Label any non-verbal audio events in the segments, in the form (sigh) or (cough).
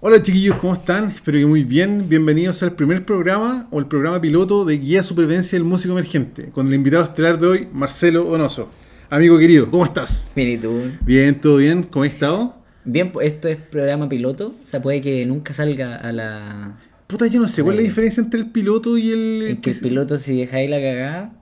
Hola chiquillos, ¿cómo están? Espero que muy bien. Bienvenidos al primer programa o el programa piloto de Guía Supervivencia del Músico Emergente, con el invitado estelar de hoy, Marcelo Donoso. Amigo querido, ¿cómo estás? Bien, ¿y tú? Bien, ¿todo bien? ¿Cómo has estado? Bien, pues esto es programa piloto, o sea, puede que nunca salga a la... Puta, yo no sé, ¿cuál es la Eh. diferencia entre el piloto y el... En que el piloto si dejáis la cagada,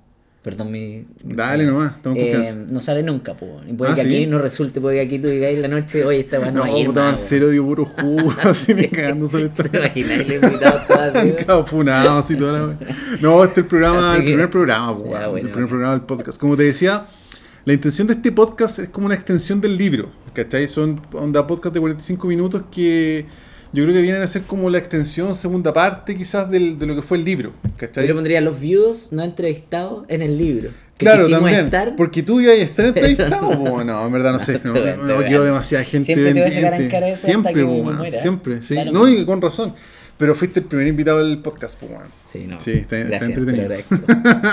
perdón mi... Dale nomás, estamos eh, no sale nunca, pues. Y puede Ah, que ¿sí? aquí no resulte, puede que aquí tú digáis la noche, oye, esta weá no, No, va a ir más, Marcelo dio puro jugo, (laughs) (laughs) así me cagando sobre weón. ¿Te esta... invitado así, toda la. No, este es el programa, Así el que- primer programa, pues, Ya, bueno, el primer bueno. programa del podcast. Como te decía, la intención de este podcast es como una extensión del libro, ¿cachai? Son onda podcast de 45 minutos que yo creo que vienen a ser como la extensión, segunda parte quizás del- de lo que fue el libro, ¿cachai? Yo le pondría los viudos no entrevistados en el libro. Claro, también. estar, Porque tú ibas a estar entrevistado, po, no, en verdad no sé. No, no quiero demasiada gente Siempre te voy a sacar en pendiente. cara eso Siempre, hasta que po, me weón, muera. siempre, sí. No, y con razón. Pero fuiste el primer invitado del podcast, po, weón. Sí, no. Sí, está- está Gracias, entretenido. Te lo agradezco.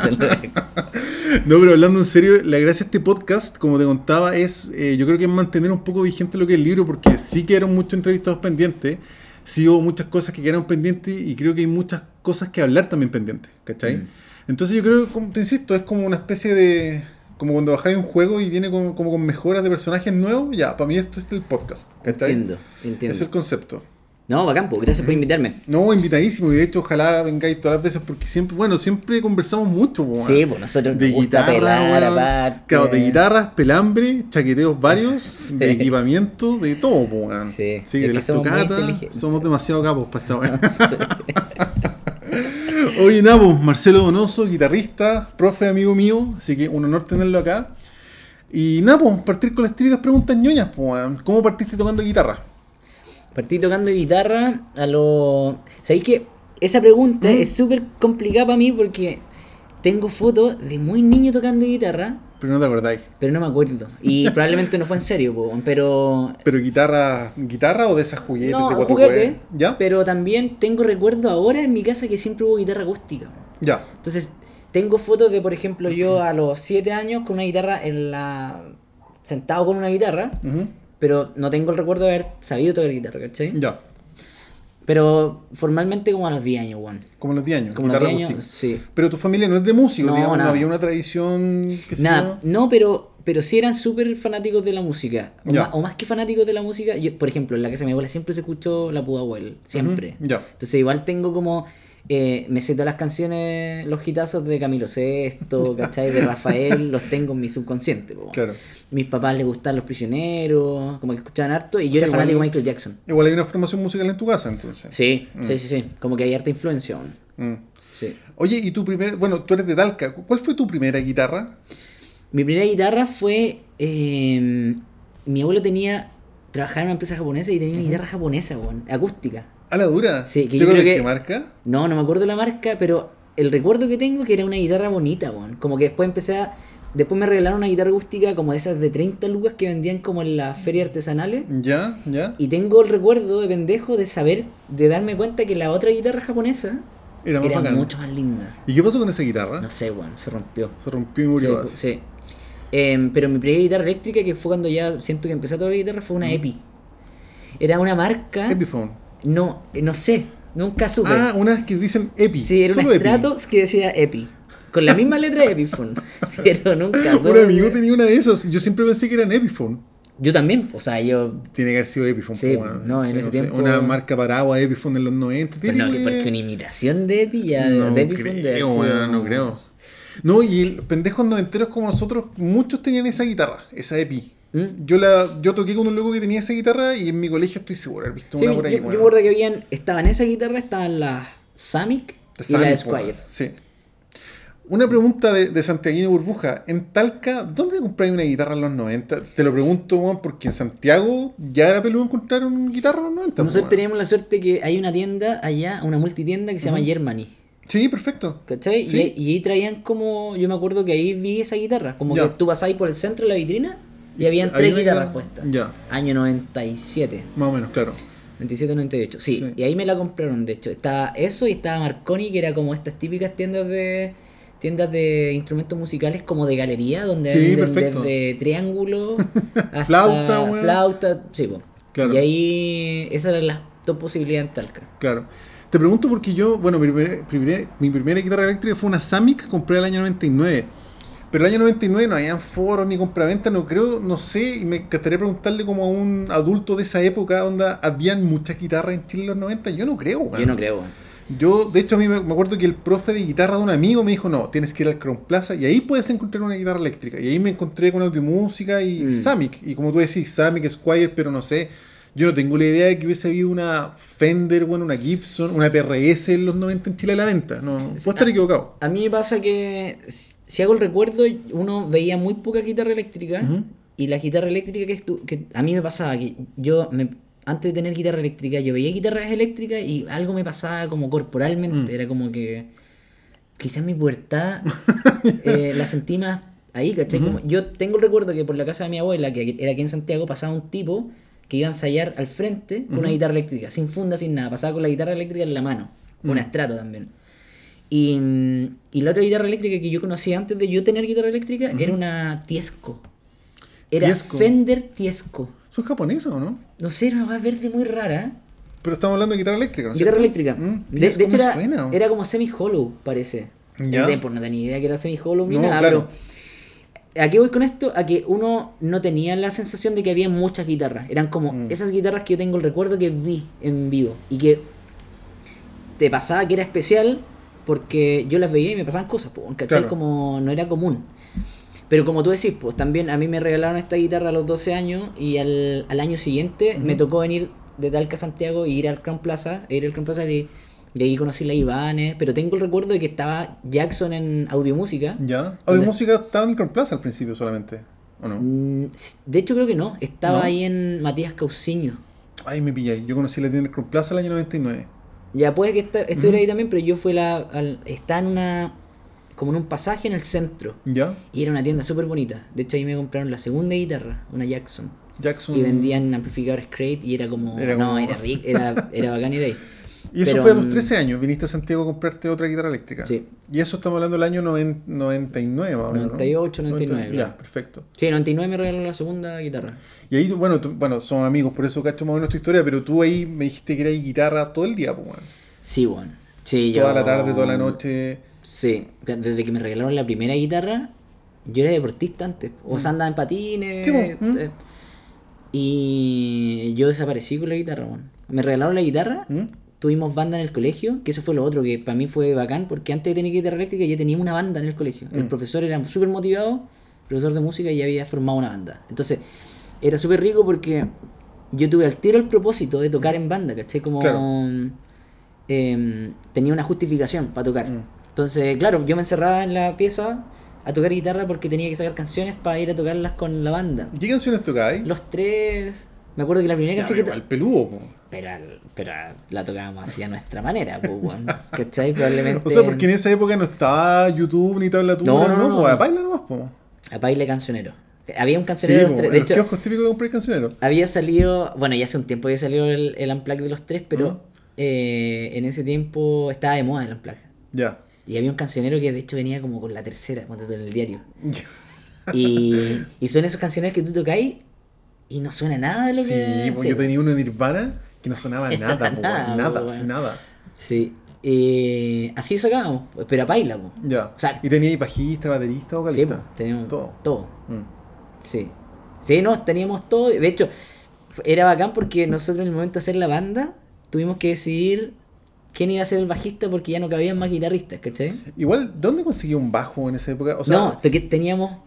Te lo agradezco. (laughs) No, pero hablando en serio, la gracia de este podcast, como te contaba, es eh, yo creo que es mantener un poco vigente lo que es el libro, porque sí quedaron muchos entrevistados pendientes, sí hubo muchas cosas que quedaron pendientes y creo que hay muchas cosas que hablar también pendientes, ¿cachai? Mm. Entonces yo creo, como te insisto, es como una especie de... Como cuando bajáis un juego y viene con, como con mejoras de personajes nuevos, ya, para mí esto es el podcast, ¿cachai? Entiendo, entiendo. Es el concepto. No, bacán, pues, gracias por invitarme. No, invitadísimo, y de hecho ojalá vengáis todas las veces porque siempre, bueno, siempre conversamos mucho, po, Sí, pues nosotros de nos gusta guitarra. Claro, de guitarras, pelambre, chaqueteos varios, (laughs) Sí. de equipamiento, de todo, po, weón. Sí, es de que las somos tocatas, somos demasiado capos para esta weón. (laughs) (laughs) Oye, Nabo, Marcelo Donoso, guitarrista, profe, amigo mío, así que un honor tenerlo acá. Y Napo, partir con las típicas preguntas ñoñas, po. ¿Cómo partiste tocando guitarra? Partí tocando guitarra a lo... ¿Sabéis que esa pregunta ¿Mm? es súper complicada para mí porque tengo fotos de muy niño tocando guitarra, Pero no te acordáis. pero no me acuerdo. Y (laughs) probablemente no fue en serio, po, pero... ¿Pero guitarra, guitarra o de esas juguetes No, de cuatro juguete? ¿Ya? pero también tengo recuerdo ahora en mi casa que siempre hubo guitarra acústica. Ya. Entonces, tengo fotos de, por ejemplo, yo a los 7 años con una guitarra en la... sentado con una guitarra, Ujú. Pero no tengo el recuerdo de haber sabido tocar guitarra, ¿cachai? Ya. Pero formalmente como a los 10 años, weón. Como a los 10 años. Como a los guitarra 10 años, sí. Pero tu familia no es de músicos, No, digamos, no había una tradición que se Nada, no, pero, pero sí eran súper fanáticos de la música. O, más, o más que fanáticos de la música, yo, por ejemplo, en la casa de mi abuela siempre se escuchó la Pudahuel, siempre. Ya. Entonces igual tengo como... eh, me sé todas las canciones, los hitazos de Camilo Sesto, ¿cachai? De Rafael, (laughs) los tengo en mi subconsciente. po. Claro. Mis papás les gustaban Los Prisioneros, como que escuchaban harto, y yo sea, era fanático de Michael Jackson. Igual hay una formación musical en tu casa, entonces. Sí, sí, sí, sí. Como que hay harta influencia. Mm. Sí. Oye, y tu primer, bueno, tú eres de Talca, ¿cuál fue tu primera guitarra? Mi primera guitarra fue. eh, mi abuelo tenía. Trabajaba en una empresa japonesa y tenía una guitarra japonesa, weón, acústica. ¿A la dura? Sí, que ¿Te yo creo qué marca? No, no me acuerdo la marca, pero el recuerdo que tengo que era una guitarra bonita, weón. Como que después empecé a. Después me regalaron una guitarra acústica como de esas de 30 lucas que vendían como en las ferias artesanales. Ya, ya. Y tengo el recuerdo de pendejo de saber, de darme cuenta que la otra guitarra japonesa Era más era bacán. mucho más linda. ¿Y qué pasó con esa guitarra? No sé, weón, se rompió. Se rompió y murió. Sí. Em, pero mi primera guitarra eléctrica, que fue cuando ya siento que empecé a tocar guitarra, fue una EPI. Era una marca. Epiphone. No, no sé, nunca supe. Ah, unas que dicen Epi. sí, era un. Stratos que decía EPI. Con la misma letra de Epiphone. (laughs) pero nunca Un supe. amigo tenía una de esas. Yo siempre pensé que eran Epiphone. Yo también, o sea, yo. Tiene que haber sido Epiphone. Sí, po, weón. no, en Sí, ese tiempo- Una marca paraguas Epiphone en los 90. Pero no, que de- porque una imitación de EPI ya. No de Epiphone creo, weón, no creo. No, y el pendejos noventeros como nosotros, muchos tenían esa guitarra, esa Epi. ¿Mm? Yo la yo toqué con un loco que tenía esa guitarra y en mi colegio estoy seguro de haber visto Sí, una yo, por ahí. yo me weón. acuerdo que habían. Estaban esa guitarra, estaban las Samic y la Samic, Squire. weón, Sí. Una pregunta de, de Santiaguino Burbuja. En Talca, ¿dónde compráis una guitarra en los 90? Te lo pregunto, weón, porque en Santiago ya era peludo encontrar una guitarra en los 90. Nosotros weón. teníamos la suerte que hay una tienda allá, una multitienda que se llama Germany. Sí, perfecto. ¿Cachai? Sí. Y, ahí- y ahí traían como. Yo me acuerdo que ahí vi esa guitarra. Como Ya. que tú pasabas por el centro de la vitrina y habían Había tres guitarras guitarra- puestas. Ya. Año 97. Más o menos, claro. 97, 98. Sí, Sí. y ahí me la compraron, de hecho. Estaba eso y estaba Marconi, que era como estas típicas tiendas de tiendas de instrumentos musicales como de galería, donde Sí, venden desde triángulo (laughs) hasta Flauta, weón. flauta, sí, po. Claro. Y ahí esas eran las dos posibilidades en Talca. Claro. Te pregunto porque yo, bueno, mi, primer- primer- mi primera guitarra eléctrica fue una Samick que compré el año 99. Pero el año 99 no habían foros ni compraventa, no creo, no sé, y me encantaría preguntarle como a un adulto de esa época, onda, ¿habían muchas guitarras en Chile en los 90? Yo no creo, weón. Yo no creo. Yo, de hecho, a mí me, acuerdo que el profe de guitarra de un amigo me dijo, no, tienes que ir al Crown Plaza y ahí puedes encontrar una guitarra eléctrica. Y ahí me encontré con Audiomúsica y Mm. Samick. Y como tú decís, Samick, Squire, pero no sé, yo no tengo la idea de que hubiese habido una Fender, bueno, una Gibson, una PRS en los 90 en Chile a la venta. No, puedo estar equivocado. A mí me pasa que, si hago el recuerdo, uno veía muy poca guitarra eléctrica. Y la guitarra eléctrica que, estu- que a mí me pasaba, que yo, me- antes de tener guitarra eléctrica, yo veía guitarras eléctricas y algo me pasaba como corporalmente. Mm. Era como que quizás mi pubertad (laughs) eh, la sentí más ahí, ¿cachai? Como- yo tengo el recuerdo que por la casa de mi abuela, que era aquí en Santiago, pasaba un tipo que iba a ensayar al frente con una guitarra eléctrica, sin funda, sin nada. Pasaba con la guitarra eléctrica en la mano. Una Mm. estrato también. Y, y la otra guitarra eléctrica que yo conocí antes de yo tener guitarra eléctrica era una Tiesco. Era Tiesco. Fender Tiesco. ¿Son japonesas o no? No sé, era una verde muy rara. Pero estamos hablando de guitarra eléctrica, ¿no? guitarra eléctrica. Mm, de, hecho era, suena. era como semi-hollow, parece. Ya. Ya. Pues no tenía idea que era semi-hollow ni No, nada, claro. pero... ¿A qué voy con esto? A que uno no tenía la sensación de que había muchas guitarras. Eran como Mm. esas guitarras que yo tengo el recuerdo que vi en vivo. Y que te pasaba que era especial porque yo las veía y me pasaban cosas, pues, ¿cachai? Claro. Como no era común. Pero como tú decís, pues también a mí me regalaron esta guitarra a los 12 años y al, al año siguiente me tocó venir de Talca a Santiago e ir al Crown Plaza, e ir al Crown Plaza y, y ahí conocí la Ibanez, pero tengo el recuerdo de que estaba Jackson en audiomúsica. Ya. Audiomúsica estaba en el Crown Plaza al principio solamente, ¿o no? Mm, De hecho creo que no, estaba ¿No? ahí en Matías Cauciño. Ay, me pillé. Yo conocí la tienda del Crown Plaza el año 99. Ya puede que esta- estuviera ahí también, pero yo fui la, al, está en una, como en un pasaje en el centro. ¿Ya? Y era una tienda súper bonita. De hecho ahí me compraron la segunda guitarra, una Jackson. Jackson. Y vendían amplificadores Crate y era como. Era no, era rico, era, era bacán y de ahí. (laughs) Y eso Pero, fue a los mm, 13 años. Viniste a Santiago a comprarte otra guitarra eléctrica. Sí. Y eso estamos hablando del año noven- 99, más o menos. ¿no? 98, 99, Ya, claro. perfecto. Sí, en 99 me regaló la segunda guitarra. Y ahí, bueno, tú- bueno, somos amigos, por eso cacho más o menos tu historia, pero tú ahí me dijiste que era guitarra todo el día, pues, bueno. Sí, bueno. Sí, Toda yo- la tarde, toda la noche. Sí, de- desde que me regalaron la primera guitarra, yo era deportista antes. O sea, andaba en patines. Sí, po, mm. eh, y yo desaparecí con la guitarra, bueno. Me regalaron la guitarra, ¿Mm? Tuvimos banda en el colegio, que eso fue lo otro que para mí fue bacán, porque antes de tener guitarra eléctrica ya teníamos una banda en el colegio. El Mm. profesor era súper motivado, profesor de música, y ya había formado una banda. Entonces, era súper rico porque yo tuve al tiro el propósito de tocar en banda, ¿cachai? Como Claro. em, tenía una justificación para tocar. Mm. Entonces, claro, yo me encerraba en la pieza a tocar guitarra porque tenía que sacar canciones para ir a tocarlas con la banda. ¿Y ¿Qué canciones tocáis? Los tres... Me acuerdo que la primera Ya, canción que... igual peludo, po. Pero, pero la tocábamos así a nuestra manera, pues, weón. ¿Cachai? Probablemente. (laughs) O sea, porque en esa época no estaba YouTube ni tablatura, No, no, no, no, pues a baila nomás, po. A baile cancionero. Había un Sí, cancionero de po, los tres. en De los hecho, kioscos típicos de comprar cancionero. había salido. Bueno, ya hace un tiempo había salido el, el Unplugged de los tres, pero eh, en ese tiempo estaba de moda el Unplugged. Ya. Y había un cancionero que de hecho venía como con la tercera, en el diario. Y, y son esos cancioneros que tú tocáis y no suena nada de lo Sí, que. pues yo tenía uno de Nirvana que no sonaba (laughs) nada, po, Nada, nada, po, sí, nada. Sí. Eh, así sacábamos, pero a paila, po. Ya. O sea- y tenía ahí bajista, baterista, Sí, vocalista. po, teníamos Todo. todo. Mm. Sí. Sí, no, teníamos todo. De hecho, era bacán porque nosotros en el momento de hacer la banda tuvimos que decidir quién iba a ser el bajista porque ya no cabían más guitarristas, ¿cachai? Igual, ¿dónde conseguí un bajo en esa época? O sea, no, teníamos...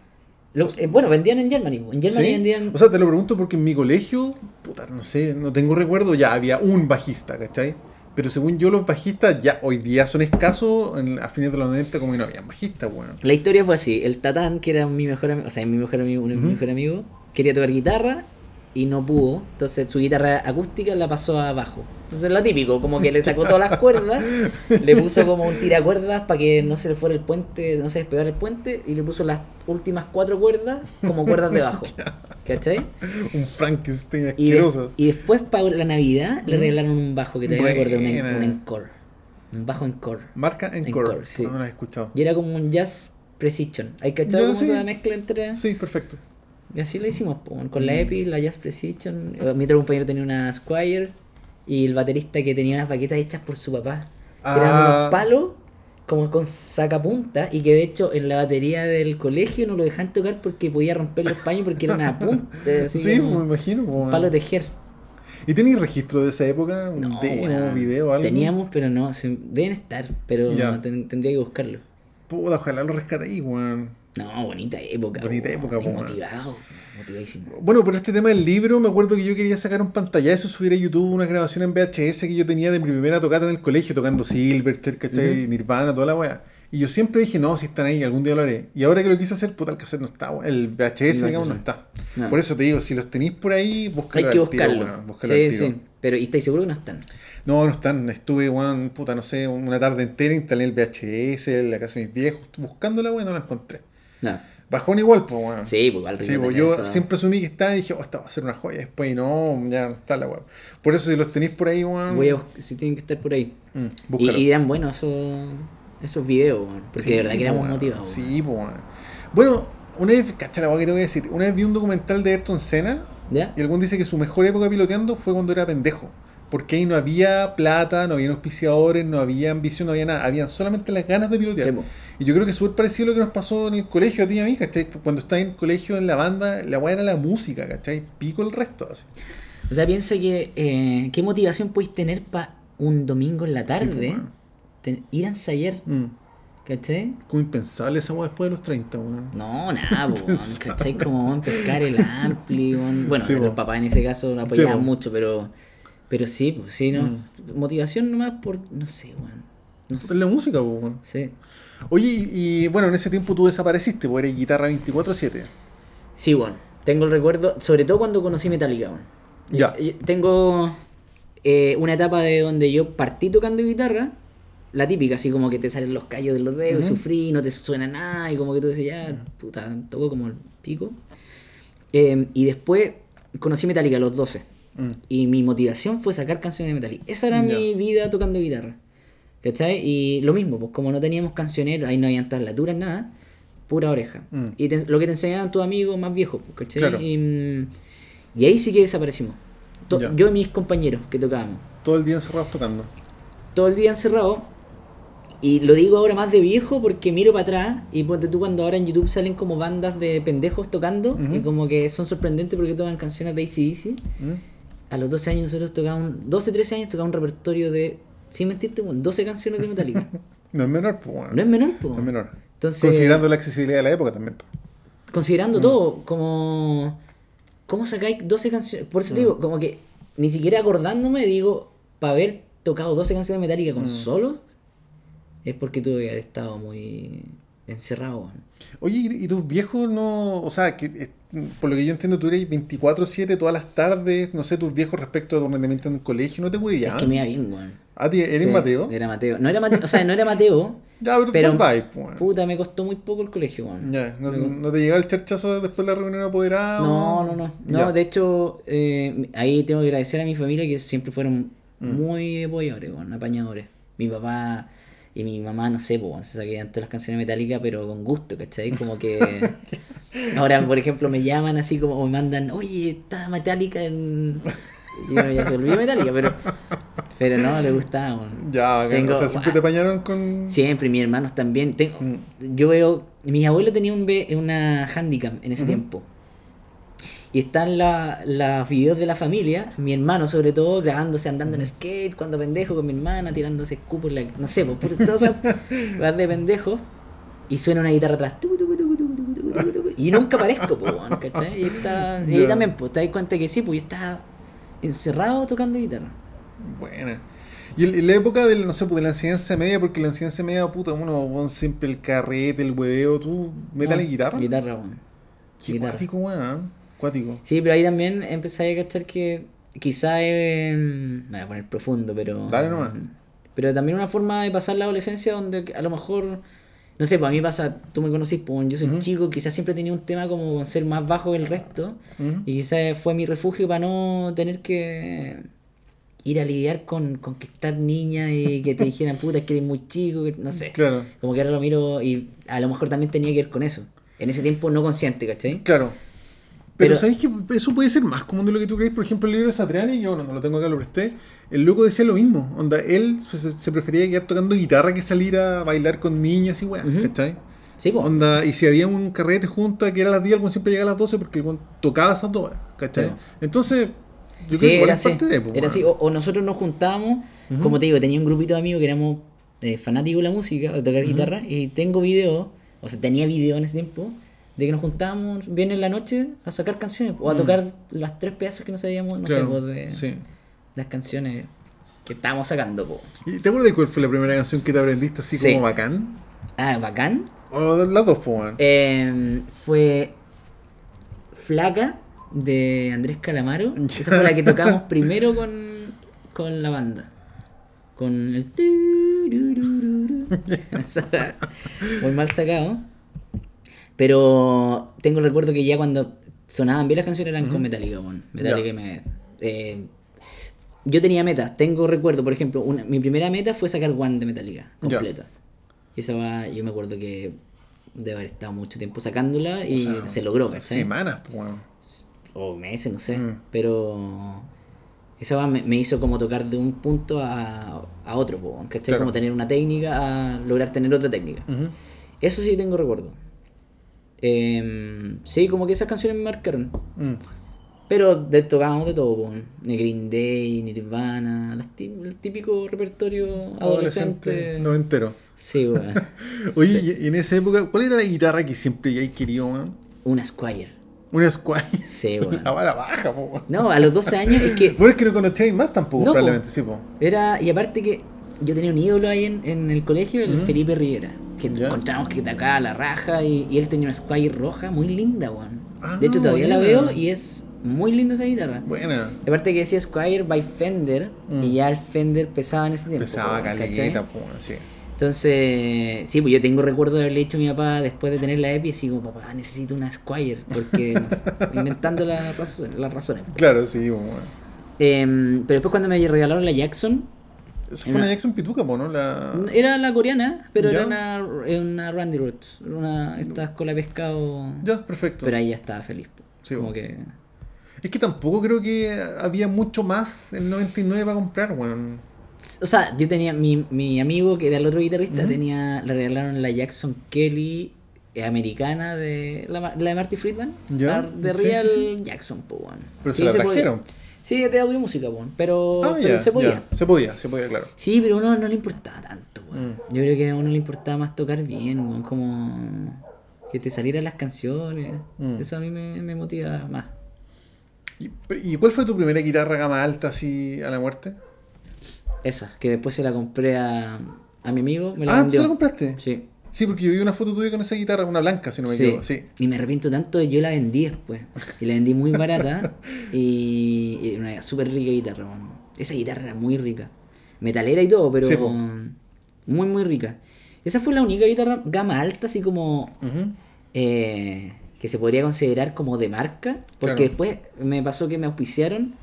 lo- eh, bueno, vendían en Germany. En Germany ¿sí? vendían... O sea, te lo pregunto porque en mi colegio, puta, no sé, no tengo recuerdo, ya había un bajista, ¿cachai? Pero según yo, los bajistas ya hoy día son escasos, en- a fines de los 90 como que no habían bajistas, weón. La historia fue así. El Tatán, que era mi mejor amigo, o sea, mi mejor amigo, uno de mis mejores amigos, quería tocar guitarra y no pudo. Entonces su guitarra acústica la pasó a bajo. Entonces lo típico, como que le sacó todas las cuerdas, le puso como un tiracuerdas para que no se le fuera el puente, no se despegara el puente, y le puso las últimas cuatro cuerdas como cuerdas de bajo. (laughs) ¿Cachai? Un Frankenstein Y, de- asqueroso. y después para la Navidad le Ujú. regalaron un bajo que también me acuerdo, un, un encore. Un bajo encore. Marca Encore. Encore, sí. No, no la he escuchado. Y era como un jazz precision. ¿Hay cachado Ya, como sí. esa mezcla entre...? Sí, perfecto. Y así lo hicimos, po, con la Mm. Epi, la Jazz Precision. Eh, Mi otro compañero tenía una Squire y el baterista que tenía unas baquetas hechas por su papá. Ah. Eran unos palos como con sacapunta y que de hecho en la batería del colegio no lo dejaban tocar porque podía romper los paños porque eran a punta. (laughs) así sí, como me imagino. weón. palo tejer. ¿Y tenéis registro de esa época? ¿Un No, demo, weón. video, algo? Teníamos, pero no, deben estar, pero ten- tendría que buscarlo. Puta, ojalá lo rescatéis, weón. No, bonita época. Bonita po, época, motivado, motivadísimo. Bueno, por este tema del libro, me acuerdo que yo quería sacar un pantallazo, subir a YouTube una grabación en VHS que yo tenía de mi primera tocata en el colegio, tocando Silverchair, ¿cachai? Nirvana, toda la weá. Y yo siempre dije, no, si están ahí, algún día lo haré. Y ahora que lo quise hacer, puta, el cassette no está. El VHS, No, digamos, no está. No. Por eso te digo, si los tenéis por ahí, Hay búscalo que al tiro, buscarlo. búscalo al sí, tiro. sí. Pero, ¿y estáis seguro que no están? No, no están. Estuve, weón, puta, no sé, una tarde entera, instalé el VHS en la casa de mis viejos, buscándola, weón, no la encontré. No. Bajón igual, pues, weón. Sí, pues igual Sí, pues yo eso. siempre asumí que estaba y dije, oh, esta va a ser una joya. Después, no, ya no está la weá. Por eso, si los tenéis por ahí, weón. Voy a si tienen que estar por ahí. mm, Y, y eran buenos esos, esos videos, weón, porque Sí, de verdad que éramos weón. motivados. Sí, pues, weón. Bueno, una vez, cacha la weá que te voy a decir. Una vez vi un documental de Ayrton Senna ¿Ya? y algún dice que su mejor época piloteando fue cuando era pendejo. Porque ahí no había plata, no había auspiciadores, no había ambición, no había nada. Habían solamente las ganas de pilotear. Sí, y yo creo que es súper parecido a lo que nos pasó en el colegio a ti y a mí, ¿cachai? Cuando estás en el colegio, en la banda, la weá era la música, ¿cachai? Pico el resto, así. O sea, piensa que eh, qué motivación podéis tener para un domingo en la tarde pues, weón. ten- ir a ensayar, Mm. ¿cachai? Como impensable esa weá después de los 30, weón. No, nada, weón, ¿cachai? Como pescar el ampli, weón. bueno, Sí, los papás en ese caso no apoyaban po. mucho, pero pero sí, pues sí, ¿no? Mm. Motivación nomás por, no sé, weón. No sé. la música, po, weón. Sí. Oye, y, y, bueno, en ese tiempo tú desapareciste, porque eres guitarra 24-7. Sí, bueno, tengo el recuerdo, sobre todo cuando conocí Metallica, weón. Ya. Yo- yo Tengo eh, una etapa de donde yo partí tocando guitarra, la típica, así como que te salen los callos de los dedos y sufrí, no te suena nada, y como que tú dices, ya, puta, toco como el pico. Eh, y después conocí Metallica a los 12. Mm. Y mi motivación fue sacar canciones de Metallica. Esa era mi vida tocando guitarra. ¿Cachai? Y lo mismo, pues como no teníamos cancioneros, ahí no habían tablaturas, nada, pura oreja. Mm. Y te- lo que te enseñaban tus amigos más viejos, pues, ¿cachai? Claro. Y, mm, y ahí sí que desaparecimos. To-. Yo y mis compañeros que tocábamos. Todo el día encerrados tocando. Todo el día encerrado. Y lo digo ahora más de viejo porque miro para atrás y ponte tú cuando ahora en YouTube salen como bandas de pendejos tocando Ujú. y como que son sorprendentes porque tocan canciones de ACDC. ¿Mm? A los 12 años nosotros tocábamos, 12, 13 años tocábamos un repertorio de, sin mentirte, bueno, 12 canciones de Metallica. (laughs) No es menor, pues, weón. no es menor, po. No es menor. Entonces, Considerando la accesibilidad de la época también. po. Mm. considerando todo, como, ¿cómo sacáis 12 canciones? Por eso Mm. te digo, como que ni siquiera acordándome, digo, para haber tocado 12 canciones de Metallica con Mm. solos, es porque tuve que haber estado muy encerrado. weón. Oye, ¿y, tus viejos no...? O sea, que eh, por lo que yo entiendo, tú eres 24-7 todas las tardes. No sé, tus viejos respecto a tu rendimiento en el colegio, ¿no te Es huevían? que me iba bien, weón. ¿A ti eres Sí, Mateo? Era Mateo. No era Mateo, o sea, no era Mateo. (laughs) Ya, pero, pero po, weón. Puta, me costó muy poco el colegio, weón. Ya, no, no te llegaba el charchazo después de la reunión apoderada? No, no, no. No, Ya. de hecho, eh, ahí tengo que agradecer a mi familia que siempre fueron Mm. muy apoyadores, bueno, apañadores. Mi papá y mi mamá, no sé, pues, se saquean todas las canciones metálicas, pero con gusto, ¿cachai? Como que. (laughs) Ahora, por ejemplo, me llaman así como, o me mandan, oye, está metálica en. Y ya se olvidó metálica, pero. Pero no, le gustaba. Ya. Tengo- o sea, siempre te apañaron con... Siempre, mis hermanos también. Tengo, Mm. Yo veo. Mis abuelos tenían un B- una handicam en ese tiempo. Y están la- los videos de la familia, mi hermano sobre todo, grabándose andando en skate, cuando pendejo con mi hermana, tirándose escupos, en la- no sé, pues, puras cosas (laughs) vas de pendejo. Y suena una guitarra atrás. Y nunca aparezco, pues, ¿cachai? Y, está, y ahí también, pues, te das cuenta que sí, pues yo estaba encerrado tocando guitarra. Buena. Y la época del, no sé, pues, de la enseñanza media, porque la enseñanza media, puta, uno, weón, siempre el carrete, el hueveo, tú, metal y No, guitarra. Guitarra, weón. Qué guitarra. cuático, weón. Cuático. Sí, pero ahí también empecé a cachar que quizá es... Me voy a poner profundo, pero... Dale nomás. Pero también una forma de pasar la adolescencia donde a lo mejor... No sé, pues a mí pasa, tú me conocís, pues yo soy un Ujú. chico, quizás siempre tenía un tema como con ser más bajo que el resto. Y quizás fue mi refugio para no tener que ir a lidiar con conquistar niñas y que te (laughs) dijeran, puta, es que eres muy chico, que- no sé. Claro, Como que ahora lo miro y a lo mejor también tenía que ver con eso. En ese tiempo no consciente, ¿cachai? claro. Pero, Pero- ¿sabéis que eso puede ser más común de lo que tú crees? Por ejemplo, el libro de Satriani, yo bueno, no lo tengo acá, lo presté. El loco decía lo mismo. Onda, él se, se prefería quedar tocando guitarra que salir a bailar con niñas y weas, Ujú. ¿cachai? Sí, po. Onda, y si había un carrete junta que era a las 10, algún siempre llegaba a las 12 porque tocaba esas dos horas, ¿cachai? Sí. Entonces, yo Sí, creo que igual era así. parte de pues, Era así. O, o nosotros nos juntábamos, Ujú. como te digo, tenía un grupito de amigos que éramos eh, fanáticos de la música, de tocar guitarra, y tengo video, o sea, tenía video en ese tiempo, de que nos juntábamos bien en la noche a sacar canciones, o a Mm. tocar las tres pedazos que no sabíamos, no Claro, sé, pues, de sí. las canciones que estábamos sacando. po. ¿Y ¿Te acuerdas de cuál fue la primera canción que te aprendiste así Sí. como bacán? Ah, bacán. O las dos, weón. Eh, fue Flaca de Andrés Calamaro. (laughs) Esa fue la que tocamos primero con, con la banda. Con el. (laughs) (laughs) Muy mal sacado. Pero tengo el recuerdo que ya cuando sonaban bien las canciones eran con Metallica. weón. Metallica y me. eh, yo tenía metas. Tengo recuerdo, por ejemplo, una- mi primera meta fue sacar One de Metallica completa. Y esa va, yo me acuerdo que debe haber estado mucho tiempo sacándola y O sea, se logró. Semanas, pues, weón. O meses, no sé. Mm. Pero esa va me, me hizo como tocar de un punto a, a otro, po, ¿cachai? Claro. Como tener una técnica a lograr tener otra técnica. Eso sí tengo recuerdo. Em, sí, como que esas canciones me marcaron. Mm. Pero de, tocábamos de todo, po. Ni Green Day, Nirvana, las el típico repertorio adolescente. No entero. Sí, bueno. (laughs) Oye, y- y en esa época, ¿cuál era la guitarra que siempre ya querido, weón? Una Squire. Una Squire. Sí, bueno. (laughs) La vara baja, po. No, a los 12 años es que Bueno, es que no conocíais más tampoco, No, po. probablemente, sí, po. era. Y aparte que yo tenía un ídolo ahí en, en el colegio, el. Felipe Rivera. Que Ya. encontramos que tocaba la raja y, y él tenía una Squire roja muy linda, weón. Ah, de hecho, todavía la veo y es muy linda esa guitarra. Buena. Aparte que decía Squire by Fender Mm. y ya el Fender pesaba en ese tiempo. Pesaba caleta, weón, sí. Entonces, sí, pues yo tengo recuerdo de haberle dicho a mi papá después de tener la EPI, así como, papá, necesito una Squire, porque no sé, (laughs) inventando las razo- las razones. Claro, sí, po, weón. Em, pero después cuando me regalaron la Jackson, Eso fue Una- una Jackson Pituca, ¿no? La... era la coreana, pero Ya. era una, era una Randy Roots, una, esta cola de pescado, Ya, perfecto. pero ahí ya estaba feliz. Sí, como que... Es que tampoco creo que había mucho más en 99 para comprar, weón. O sea, yo tenía, mi, mi amigo que era el otro guitarrista, tenía, le regalaron la Jackson Kelly eh, americana de la, de Marty Friedman, Ya, la de Real sí, Jackson, weón. Pero se la podía. Sí, de audio y música, pero, Ah, pero se podía. Se podía, se podía, claro. Sí, pero a uno no le importaba tanto, weón. Mm. Yo creo que a uno le importaba más tocar bien, weón, como que te salieran las canciones. Mm. Eso a mí me, me motiva más. ¿Y, y cuál fue tu primera guitarra gama alta así a la muerte? Esa, que después se la compré a, a mi amigo, me la ah, ¿tú vendió. se la compraste? Sí. Sí, porque yo vi una foto tuya con esa guitarra, una blanca, si no me Sí. equivoco. Sí. Y me arrepiento tanto, yo la vendí después. Y la vendí muy barata. y y una súper rica guitarra, weón. Esa guitarra era muy rica. Metalera y todo, pero Sí, muy, muy rica. Esa fue la única guitarra gama alta, así como eh, que se podría considerar como de marca. Porque Claro. después me pasó que me auspiciaron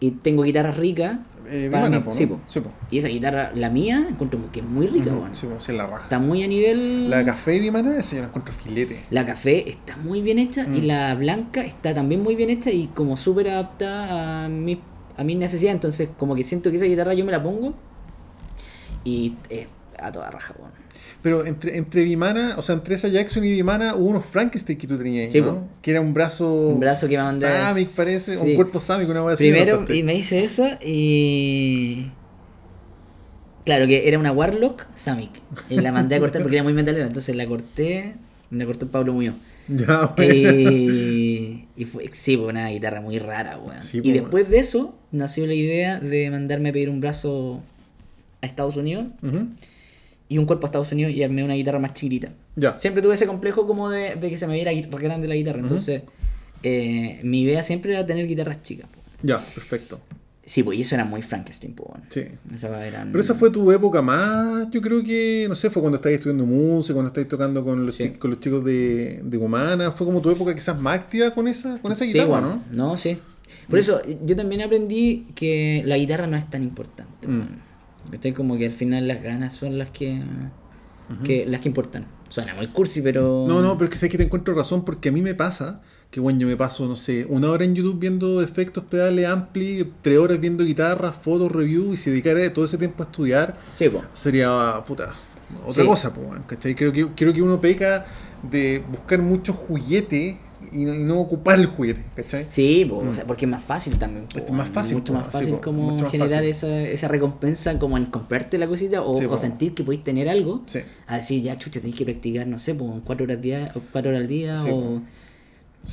y tengo guitarras ricas. Eh, mí. po, ¿no? Sí, po. Sí, po. Y esa guitarra, la mía, encuentro que es muy rica, Ujú, weón. Sí, sí, la raja. Está muy a nivel. La café Vimana, esa yo la encuentro filete. La café está muy bien hecha y Mm. la blanca está también muy bien hecha y como súper adaptada a mi, a mis necesidades. Entonces, como que siento que esa guitarra yo me la pongo y es a toda raja, weón. Pero entre, entre Vimana, o sea, entre esa Jackson y Vimana hubo unos Frankenstein que tú tenías, Sí, ¿no? Que era un brazo. Un brazo que me mandé- Samic, parece. sí. Un cuerpo Samic, una así. Primero, y me hice eso y. Claro que era una Warlock Samic. Y la mandé a cortar porque era muy metalera. Entonces la corté. Me la cortó Pablo Muñoz. (laughs) Ya, bueno. Y, y fue, sí, fue una guitarra muy rara, weón. Sí, y po, después de eso, nació la idea de mandarme a pedir un brazo a Estados Unidos Ujú. Y un cuerpo a Estados Unidos y armé una guitarra más chiquitita. Ya. Siempre tuve ese complejo como de, de que se me viera grande la guitarra. Entonces, eh, mi idea siempre era tener guitarras chicas. Ya, perfecto. Sí, pues y eso era muy Frankenstein, weón. Sí. Esa eran- Pero esa fue tu época más, yo creo que, no sé, fue cuando estabas estudiando música, cuando estabas tocando con los, Sí. con los chicos de, de Humana, fue como tu época quizás más activa con esa, con esa Sí, guitarra, bueno, ¿no? No, sí. Por eso, yo también aprendí que la guitarra no es tan importante. Mm. Estoy como que al final las ganas son las que que las que importan. Suena muy cursi, pero... No, no, pero es que sé que te encuentro razón porque a mí me pasa que, bueno, yo me paso, no sé, una hora en YouTube viendo efectos, pedales, ampli, tres horas viendo guitarras, fotos, reviews, y si dedicara todo ese tiempo a estudiar, Sí, po. sería, puta, otra Sí. cosa, pues, weón, ¿cachai? Creo que, creo que uno peca de buscar mucho juguete y no, y no ocupar el juguete, ¿cachai? Sí, po, o sea, porque es más fácil también. po, Es más fácil, Mucho po, más fácil como más generar fácil. esa, esa recompensa como en comprarte la cosita o, Sí, o po. sentir que podéis tener algo. Sí. A decir, ya, chucha, tenéis que practicar, no sé, pues cuatro horas, día, cuatro horas al día o...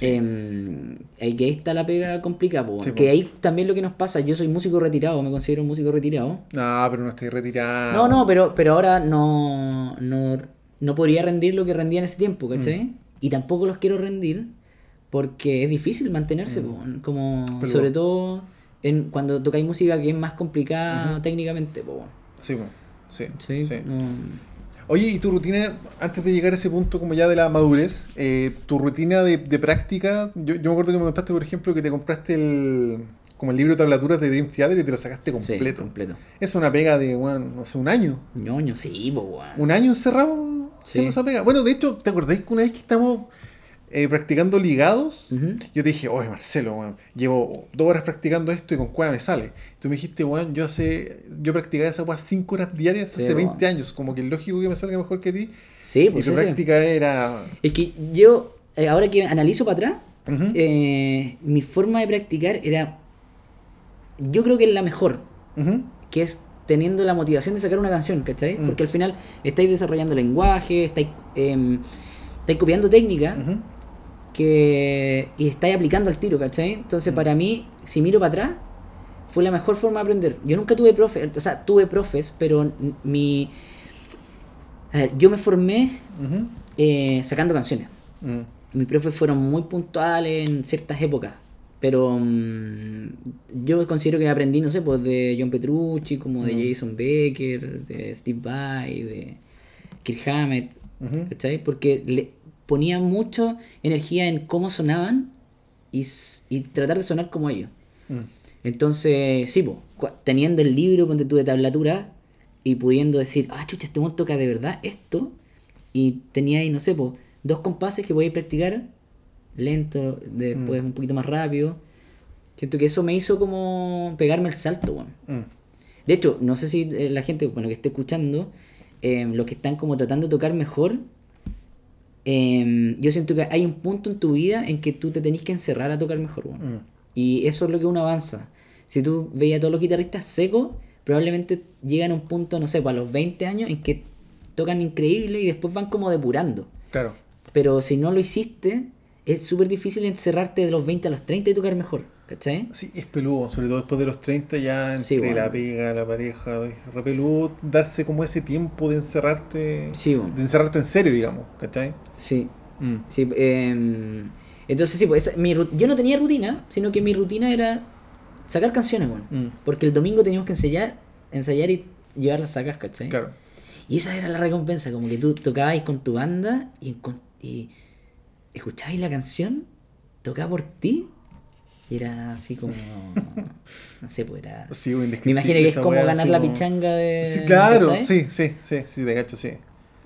em, ahí que ahí está la pega complicada, que ahí también lo que nos pasa, yo soy músico retirado, me considero un músico retirado. No, pero no estoy retirado. No, no, pero, pero ahora no, no, no podría rendir lo que rendía en ese tiempo, ¿cachai? Mm. Y tampoco los quiero rendir porque es difícil mantenerse, como Mm. Pero- sobre todo en, cuando tocáis música que es más complicada técnicamente. Po, Sí, po, sí, ¿sí? Oye, ¿y tu rutina, antes de llegar a ese punto como ya de la madurez, eh, tu rutina de, de práctica, yo, yo me acuerdo que me contaste, por ejemplo, que te compraste el, como el libro de tablaturas de Dream Theater y te lo sacaste Sí, completo. completo. Es una pega de, bueno, no sé, un año. ñoño, sí. Un año encerrado Sí. haciendo esa pega. Bueno, de hecho, ¿te acordáis que una vez que estamos eh, practicando ligados? Yo te dije, oye Marcelo, llevo dos horas practicando esto y con cueva me sale. Tú me dijiste, weón, yo hace, yo practicaba esa weá cinco horas diarias Sí, hace weón. 20 años, como que es lógico que me salga mejor que ti. Sí, y pues tu sí, sí. práctica era. Es que yo, eh, ahora que analizo para atrás, eh, mi forma de practicar era, yo creo que es la mejor. Que es teniendo la motivación de sacar una canción, ¿cachai? Mm. Porque al final estáis desarrollando lenguaje, estáis, em, estáis copiando técnica que, y estáis aplicando al tiro, ¿cachai? Entonces Mm. para mí, si miro para atrás, fue la mejor forma de aprender. Yo nunca tuve profes, o sea, tuve profes, pero mi... A ver, yo me formé eh, sacando canciones. Mm. Mis profes fueron muy puntuales en ciertas épocas. Pero mm, yo considero que aprendí, no sé, pues de John Petrucci, como de Mm. Jason Becker, de Steve Vai, de Kirk Hammett. ¿cachai? Porque le ponía mucha energía en cómo sonaban y, y tratar de sonar como ellos. Mm. Entonces, sí, cua- teniendo el libro, ponte tú de tablatura y pudiendo decir, ah, chucha, este monto toca de verdad esto. Y tenía ahí, no sé, po, dos compases que podéis practicar lento, después un poquito más rápido. Siento que eso me hizo como pegarme el salto, weón. Mm. De hecho, no sé si eh, la gente, bueno, que esté escuchando, eh, los que están como tratando de tocar mejor, eh, yo siento que hay un punto en tu vida en que tú te tenés que encerrar a tocar mejor, weón. Mm. Y eso es lo que uno avanza. Si tú veías a todos los guitarristas secos, probablemente llegan a un punto, no sé, para los 20 años en que tocan increíble y después van como depurando. Claro. Pero si no lo hiciste, es súper difícil encerrarte de los 20 a los 30 y tocar mejor. ¿Cachai? Sí, es peludo, sobre todo después de los 30 ya entre Sí, bueno. la pega, la pareja, es re peludo darse como ese tiempo de encerrarte, Sí, bueno. de encerrarte en serio, digamos, ¿cachai? Sí. Mm. Sí, em, entonces sí, pues esa- mi, yo no tenía rutina, sino que mi rutina era sacar canciones, bueno. Mm. Porque el domingo teníamos que ensayar, ensayar y llevarlas sacas, ¿cachai? Claro. Y esa era la recompensa, como que tú tocabas con tu banda y, y escuchabas la canción, tocaba por ti, y era así como, no sé, pues era... (laughs) Sí, Me imagino que es como wea, ganar la como- pichanga de... Sí, claro, ¿cachai? sí, sí, sí, sí, de gacho, sí.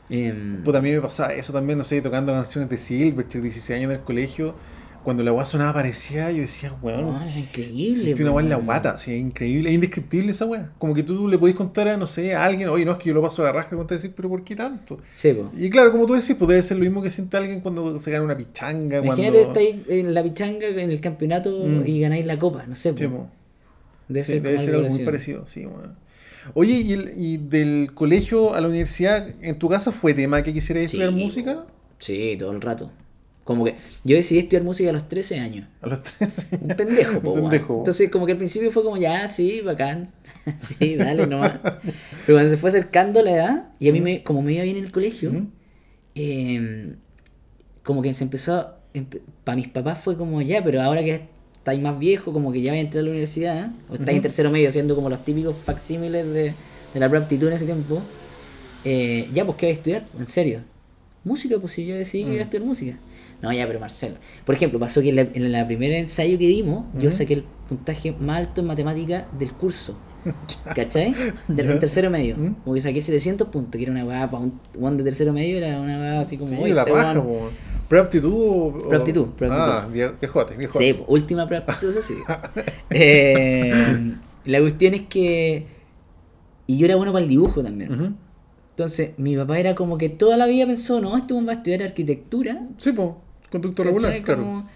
Em, Puta, a mí me pasaba eso también, no sé, tocando canciones de Silverchair, 16 años en el colegio. Cuando la weá sonaba parecía, yo decía, weón, no, era increíble. sentí una weá en la guata, sí, es increíble, es indescriptible esa weá. Como que tú le podés contar a, no sé, a alguien, oye, no, es que yo lo paso a la raja, y te decir, pero ¿por qué tanto? Sí, po. Y claro, como tú decís, pues debe ser lo mismo que siente alguien cuando se gana una pichanga, Imagínate, cuando... estáis en la pichanga, en el campeonato Mm. y ganáis la copa, no sé. Sí, po. po. Debe Sí, ser, debe como ser algo muy así. parecido, sí, weón. Oye, ¿y, el- y del colegio a la universidad, en tu casa fue tema que quisieras Sí, estudiar música? Sí, todo el rato. Como que yo decidí estudiar música a los 13 años. A los tres. Un pendejo, (laughs) po, pendejo. Entonces, como que al principio fue como, ya, sí, bacán. (laughs) sí, dale nomás. Pero cuando se fue acercando la edad, y a mí, me, como me iba bien en el colegio, Ujú. eh, como que se empezó. Para mis papás fue como, ya, pero ahora que estáis más viejo, como que ya vais a entrar a la universidad, o estáis en Ujú. tercero medio haciendo como los típicos facsímiles de, de la aptitud en ese tiempo, eh, ya, pues, ¿qué vais a estudiar? En serio. Música, pues si yo decidí que iba a Mm. estudiar música. No, ya, pero Marcelo. Por ejemplo, pasó que en la, en la primera ensayo que dimos, yo saqué el puntaje más alto en matemática del curso. (laughs) ¿Cachai? Del tercero medio. ¿Mm? Como que saqué 700 puntos, que era una weá para un one de tercero medio, era una weá así como. Sí, "Oye, la este raja, weón". po. ¿Preaptitud o...? Preaptitud, preaptitud. Ah, vie- viejote, viejote. Sí, po, última preaptitud, eso sí. (laughs) Eh, la cuestión es que. Y yo era bueno para el dibujo también. Entonces, mi papá era como que toda la vida pensó, no, este va a estudiar arquitectura. Sí, pues, conducto regular, claro. Como-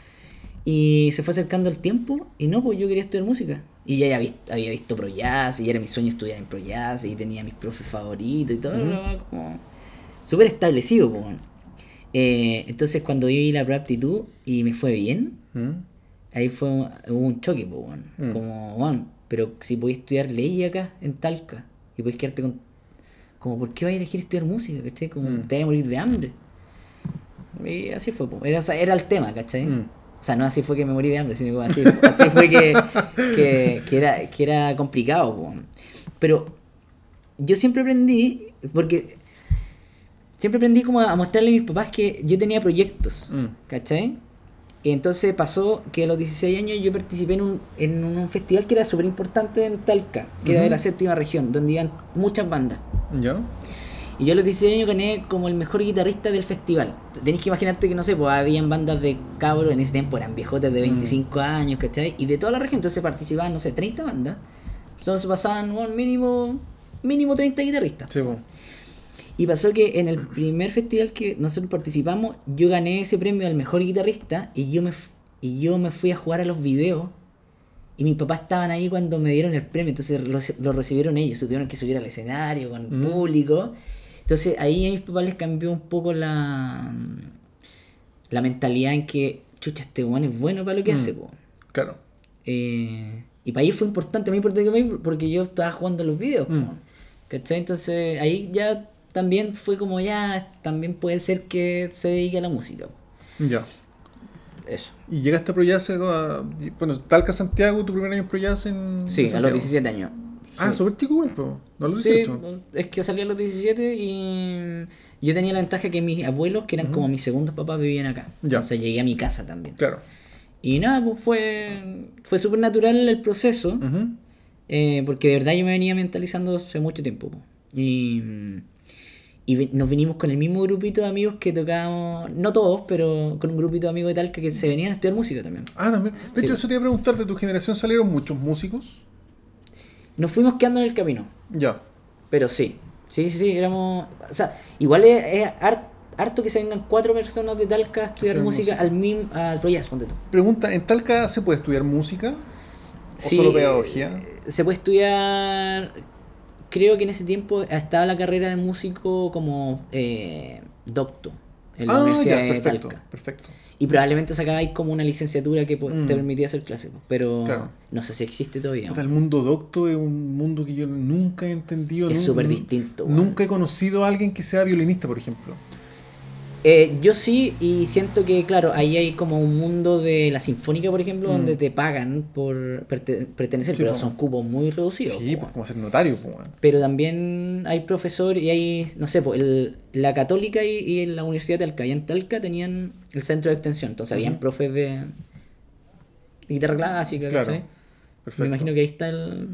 Y se fue acercando el tiempo y no, pues yo quería estudiar música. Y ya había visto, había visto Pro Jazz y ya era mi sueño estudiar en Pro Jazz y tenía mis profes favoritos y todo, como súper establecido. Pues. Eh, entonces cuando yo vi la preaptitud y me fue bien, ¿Mm? ahí fue hubo un choque, pues, bueno. Mm. como, bueno, pero si podías estudiar ley acá en Talca y podías quedarte con... Como, ¿por qué vas a elegir estudiar música? ¿Cachai? Como, Mm. te vas a morir de hambre. Y así fue. Era, o sea, era el tema, ¿cachai? Mm. O sea, no así fue que me morí de hambre, sino así, así fue que, (laughs) que, que era, que era complicado. po. Pero yo siempre aprendí, porque siempre aprendí como a mostrarle a mis papás que yo tenía proyectos, Mm. ¿cachai? Y entonces pasó que a los 16 años yo participé en un, en un festival que era súper importante en Talca, que era de la séptima región, donde iban muchas bandas. ¿Ya? Y yo a los 16 años gané como el mejor guitarrista del festival. Tenéis que imaginarte que, no sé, pues habían bandas de cabros en ese tiempo, eran viejotes de 25 años, ¿cachai? Y de toda la región, entonces participaban, no sé, 30 bandas. Entonces pasaban un mínimo, mínimo 30 guitarristas. Sí, pues. Y pasó que en el primer festival que nosotros participamos, yo gané ese premio al mejor guitarrista y yo me, y yo me fui a jugar a los videos. Y mis papás estaban ahí cuando me dieron el premio, entonces lo, lo recibieron ellos, se tuvieron que subir al escenario con Mm. público. Entonces ahí a mis papás les cambió un poco la, la mentalidad en que, chucha, este weón es bueno para lo que Mm. hace, po. Claro. Eh, y para ellos fue importante, muy importante para mí, porque yo estaba jugando los videos. Mm. po. ¿Cachai? Entonces ahí ya también fue como ya, también puede ser que se dedique a la música. po. Ya. Eso. ¿Y llegaste a Proyas? a- Bueno, Talca Santiago, tu primer año en Proyas en. Sí, a los Santiago? 17 años. Ah, Sí. súper chico, igual, po. No los Sí, 18. es que salí a los 17 y yo tenía la ventaja que mis abuelos, que eran como mis segundos papás, vivían acá. Ya. Entonces llegué a mi casa también. Claro. Y nada, pues fue, fue súper natural el proceso. Eh, porque de verdad yo me venía mentalizando hace mucho tiempo. po. Y, y nos vinimos con el mismo grupito de amigos que tocábamos, no todos, pero con un grupito de amigos de Talca que se venían a estudiar música también. Ah, también. De Sí. hecho, eso te iba a preguntar, ¿de tu generación salieron muchos músicos? Nos fuimos quedando en el camino, Ya. pero sí, sí, sí, sí, éramos... O sea, igual es, es har- harto que se vengan cuatro personas de Talca a estudiar música, música. al mismo, al Proyas, ponte tú. Pregunta, ¿en Talca se puede estudiar música? ¿O solo pedagogía? Se puede estudiar. Creo que en ese tiempo estaba la carrera de músico como eh, docto en la ah, Universidad ya, de perfecto, Talca. perfecto. Y probablemente sacabais como una licenciatura que Mm. te permitía hacer clases, pero Claro. no sé si existe todavía. El mundo docto es un mundo que yo nunca he entendido. Es súper distinto. Nunca he conocido a alguien que sea violinista, por ejemplo. Eh, yo sí, y siento que, claro, ahí hay como un mundo de la sinfónica, por ejemplo, Mm. donde te pagan por perte- pertenecer, Sí, pero son cupos muy reducidos. Sí, pues como ser notario. Pero también hay profesor y hay, no sé, pues el, la católica y, y la Universidad de Talca. Y en Talca tenían el centro de extensión. Entonces habían profes de, de guitarra clásica, Claro. ¿cachai? Me Perfecto. imagino que ahí está el...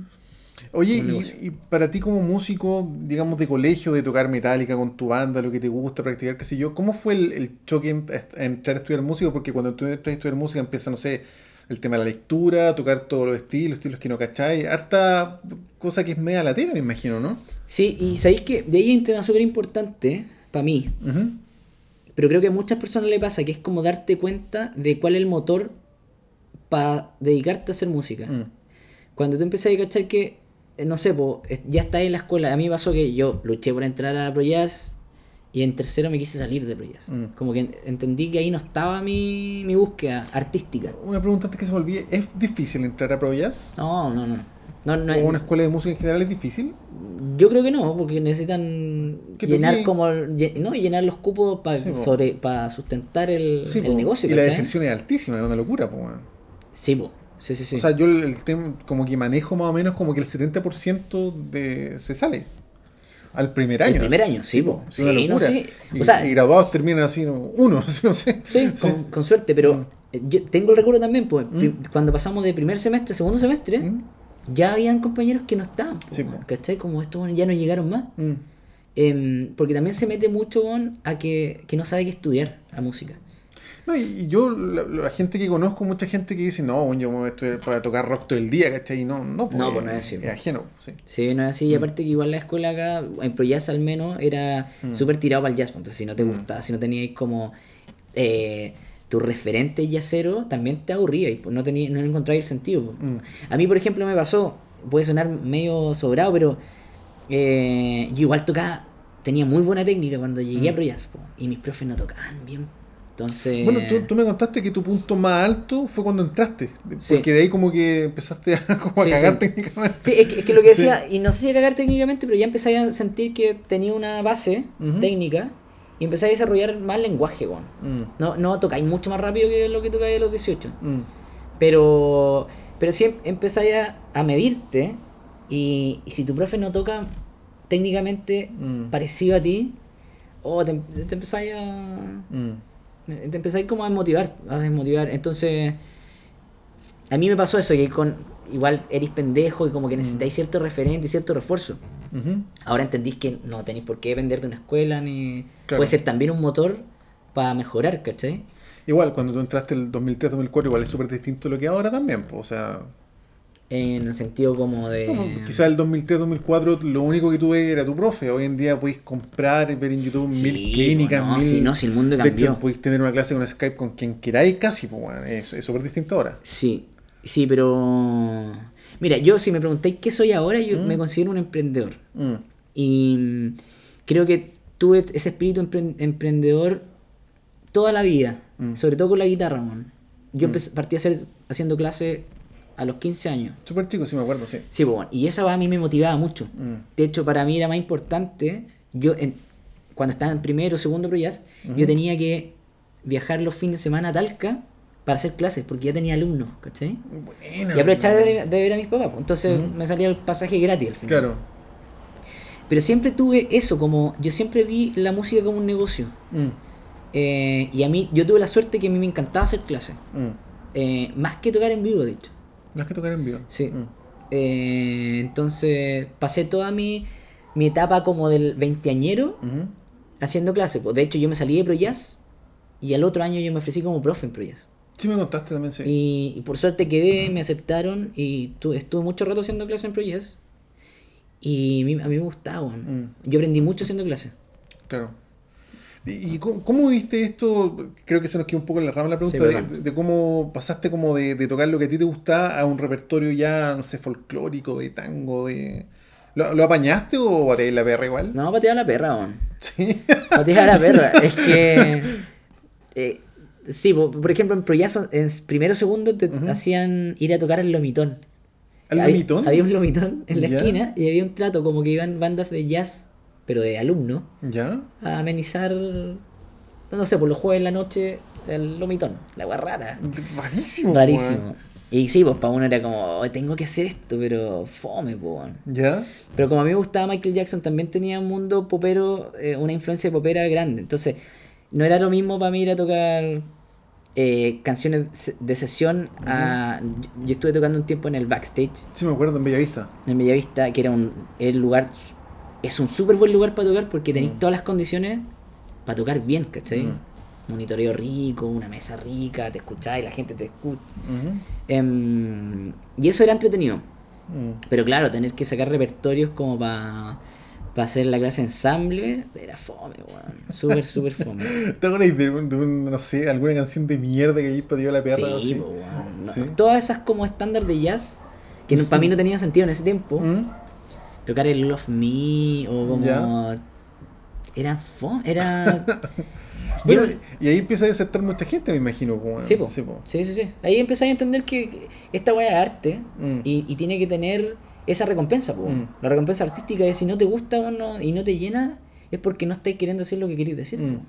Oye, y, para ti como músico, digamos, de colegio, de tocar metálica con tu banda, lo que te gusta, practicar, qué sé yo, ¿cómo fue el, el choque en, a entrar a estudiar música? Porque cuando tú entras a estudiar música empieza, no sé, el tema de la lectura, tocar todos los estilos, estilos que no cacháis, harta cosa que es media latera, me imagino, ¿no? Sí, y sabéis que de ahí hay un tema súper importante para mí. Pero creo que a muchas personas le pasa que es como darte cuenta de cuál es el motor para dedicarte a hacer música. Mm. Cuando tú empiezas a cachar que, no sé, po, ya está en la escuela. A mí me pasó que yo luché por entrar a ProJazz y en tercero me quise salir de ProJazz. Mm. Como que en- entendí que ahí no estaba mi, mi búsqueda artística. Una pregunta antes que se me olvide, ¿es difícil entrar a Pro Jazz? No, no, no. No, no ¿O es- una escuela de música en general es difícil? Yo creo que no, porque necesitan llenar como no llenar los cupos para Sí, po. sobre para sustentar el, Sí, el po. negocio. Y la deserción es altísima, es una locura, pues. weón. Sí, po. Sí, sí, sí. O sea, yo el, el tema, como que manejo más o menos como que el 70% de, se sale. Al primer año. El primer año, sí, po. Es una no, locura. sí. Y, O sea- y graduados terminan así, ¿no? uno, (laughs) no sé. Sí, con, con suerte, pero Mm. eh, yo tengo el recuerdo también, pues, Mm. cuando pasamos de primer semestre a segundo semestre, ¿Mm? ya habían compañeros que no estaban, po, weón, po. ¿cachai? Como estos ya no llegaron más. Em, porque también se mete mucho weón, a que, que no sabe qué estudiar a música. No, y, y yo, la, la gente que conozco, mucha gente que dice, no, yo me voy a estudiar para tocar rock todo el día, ¿cachai? Y no, no, No, pues no es así, Es pues. ajeno, sí. Sí, no es así. Y aparte que igual la escuela acá, en ProJazz al menos, era súper tirado para el jazz. pues, Entonces, si no te gustaba, si no teníais como eh, tu referente jazzero, también te aburría y pues, no, tenía, no encontráis el sentido. pues. Mm. A mí, por ejemplo, me pasó, puede sonar medio sobrado, pero eh, yo igual tocaba, tenía muy buena técnica cuando llegué a pues, y mis profes no tocaban bien. Entonces... Bueno, tú, tú me contaste que tu punto más alto fue cuando entraste. Sí. Porque de ahí como que empezaste (laughs) a, como a cagar sí. técnicamente. Sí, es que, es que lo que decía, y no sé si a cagar técnicamente, pero ya empecé a sentir que tenía una base técnica y empecé a desarrollar más lenguaje. Mm, No, no tocáis mucho más rápido que lo que tocáis a los 18. mm, Pero, pero sí em- empezáis a, a medirte y, y si tu profe no toca técnicamente Mm. parecido a ti, o te, te empezáis a... mm. Te empezáis como a desmotivar, a desmotivar. Entonces, a mí me pasó eso, que con igual eres pendejo y como que necesitáis cierto referente y cierto refuerzo. Ujú. Ahora entendís que no tenéis por qué depender de una escuela, ni... Claro. Puede ser también un motor para mejorar, ¿cachai? Igual, cuando tú entraste el 2003-2004, igual es súper distinto a lo que ahora también. pues, o sea, En el sentido como de... no, quizás el 2003-2004 lo único que tuve era tu profe. Hoy en día podéis comprar y ver en YouTube Sí, mil clínicas, no, mil... sí, no, si el mundo De cambió. hecho, podéis tener una clase con Skype con quien queráis casi, pues bueno, es súper distinto ahora. Sí, sí, pero... Mira, yo si me preguntáis qué soy ahora, yo Mm. me considero un emprendedor. Mm, Y mm, creo que tuve ese espíritu empre- emprendedor toda la vida, Mm. sobre todo con la guitarra, man. Yo empecé, partí a hacer, haciendo clases a los 15 años. Súper chico, sí me acuerdo, sí. Sí, pues, bueno, y esa va a mí me motivaba mucho. Mm, De hecho, para mí era más importante, yo en- cuando estaba en primero o segundo proyas, yo tenía que viajar los fines de semana a Talca para hacer clases, porque ya tenía alumnos, ¿cachai? Buena, Y aprovechar de ver a mis papás, pues. entonces me salía el pasaje gratis al final. Claro. Pero siempre tuve eso, como yo siempre vi la música como un negocio. Mm, Eh, y a mí, yo tuve la suerte que a mí me encantaba hacer clases. mm. Eh, más que tocar en vivo, de hecho. Es que tocar en vivo. Sí. Mm. Eh, entonces pasé toda mi, mi etapa como del veinteañero haciendo clases. Pues, de hecho, yo me salí de ProJazz y al otro año yo me ofrecí como profe en ProJazz. Sí me contaste también, sí. Y, y por suerte quedé, me aceptaron y tu- estuve mucho rato haciendo clases en ProJazz. Y a mí, a mí me gustaba. Mm. Yo aprendí mucho haciendo clases. Claro. ¿Y, cómo, cómo viste esto? Creo que se nos quedó un poco en la rama la pregunta Sí, de, cómo pasaste como de, de tocar lo que a ti te gustaba a un repertorio ya, no sé, folclórico, de tango, de... ¿Lo, lo apañaste o bateaste la perra igual? No, pateaba la perra, weón. Sí. (laughs) Pateaba la perra. Es que. (laughs) eh, sí, po- por ejemplo, en Proyazo, en primero o segundo, te hacían ir a tocar al lomitón. ¿Al Había- lomitón? Había un lomitón en la Ya. esquina y había un trato como que iban bandas de jazz, pero de alumnos, ¿Ya? a amenizar. No sé, por los jueves en la noche, el lomitón. La agua rara. Rarísimo. Rarísimo. Y sí, pues para uno era como, "Oh, tengo que hacer esto, pero fome, pues. weón". ¿Ya? Pero como a mí me gustaba Michael Jackson, también tenía un mundo popero, eh, una influencia popera grande. Entonces, no era lo mismo para mí ir a tocar eh, canciones de sesión a... yo- Yo estuve tocando un tiempo en el backstage, Sí me acuerdo en Bellavista. en Bellavista, que era un el lugar... Es un súper buen lugar para tocar porque tenéis todas las condiciones para tocar bien, ¿cachai? Mm. Monitoreo rico, una mesa rica, te escucháis, la gente te escucha. Ujú. Em, y eso era entretenido. Mm. Pero claro, tener que sacar repertorios como para hacer la clase ensamble era fome, weón. Súper, súper fome. ¿Te acuerdas de, un- de un, no sé, alguna canción de mierda que hay para la perra? Sí, así? po, weón. No, Sí. Todas esas como estándar de jazz, que no- para mí no tenían sentido en ese tiempo. Mm. Tocar el Love Me o como... Era era... (laughs) Bueno, Yo- y ahí empieza a desertar mucha gente, me imagino. Sí, po. Sí, po. sí, sí, sí. Ahí empecé a entender que esta weá es arte Mm. y, y tiene que tener esa recompensa. Mm. La recompensa artística es si no te gusta o no, y no te llena, es porque no estáis queriendo decir lo que queréis decir. Mm.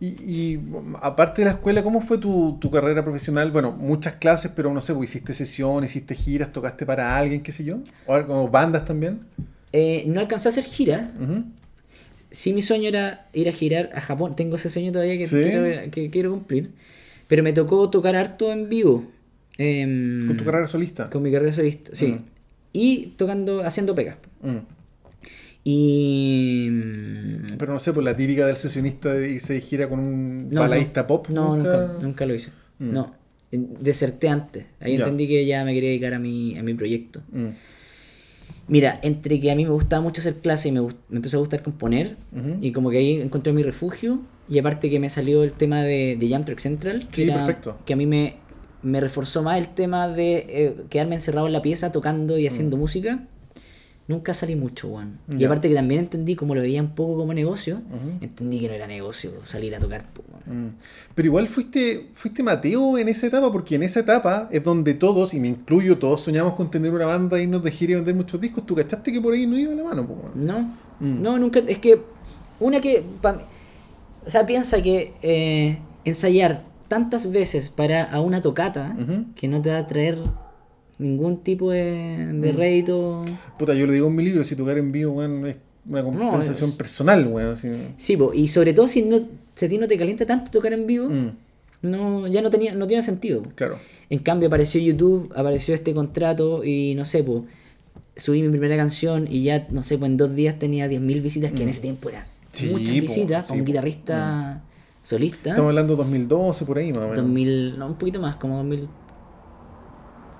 Y, y, aparte de la escuela, ¿cómo fue tu, tu carrera profesional? Bueno, muchas clases, pero no sé, pues, hiciste sesiones, hiciste giras, tocaste para alguien, qué sé yo. O como bandas también. Eh, no alcancé a hacer giras. Ujú. Sí, mi sueño era ir a girar a Japón. Tengo ese sueño todavía que, ¿Sí? quiero, que quiero cumplir. Pero me tocó tocar harto en vivo. Em, Con tu carrera solista. Con mi carrera solista, sí. Y tocando, haciendo pegas. Mm. Y. mm, Pero no sé, pues la típica del sesionista de irse de gira con un no, baladista no. pop. No, nunca, nunca lo hice. Mm. No. Deserté antes. Ahí Ya. entendí que ya me quería dedicar a mi, a mi proyecto. Mm. Mira, entre que a mí me gustaba mucho hacer clase y me, me empezó a gustar componer, y como que ahí encontré mi refugio, y aparte que me salió el tema de, de Jam Track Central, que, Sí, perfecto. que a mí me, me reforzó más el tema de eh, quedarme encerrado en la pieza tocando y haciendo música. Nunca salí mucho, weón. Y Mm. Ya. aparte que también entendí, como lo veía un poco como negocio, entendí que no era negocio salir a tocar. Mm. Pero igual fuiste, fuiste Mateo en esa etapa, porque en esa etapa es donde todos, y me incluyo, todos soñamos con tener una banda, irnos de gira y vender muchos discos. ¿Tú cachaste que por ahí no iba la mano? po? No, Mm. no, nunca. Es que, una que. pa- o sea, piensa que eh, ensayar tantas veces para a una tocata que no te va a traer ningún tipo de, de Mm. rédito. Puta, yo lo digo en mi libro, si tocar en vivo, weón, es una compensación es- personal, weón. Sí, po, y sobre todo si, no, si a ti no te calienta tanto tocar en vivo, Mm, no, ya no, tenía, no tiene sentido. po. claro. En cambio apareció YouTube, apareció este contrato y no sé, pues subí mi primera canción y ya, no sé, pues en dos días tenía 10.000 visitas, que en ese tiempo eran Mm. Sí, muchas po, visitas sí, para un guitarrista solista. Estamos hablando de 2012, por ahí, más o menos. 2000, no, un poquito más, como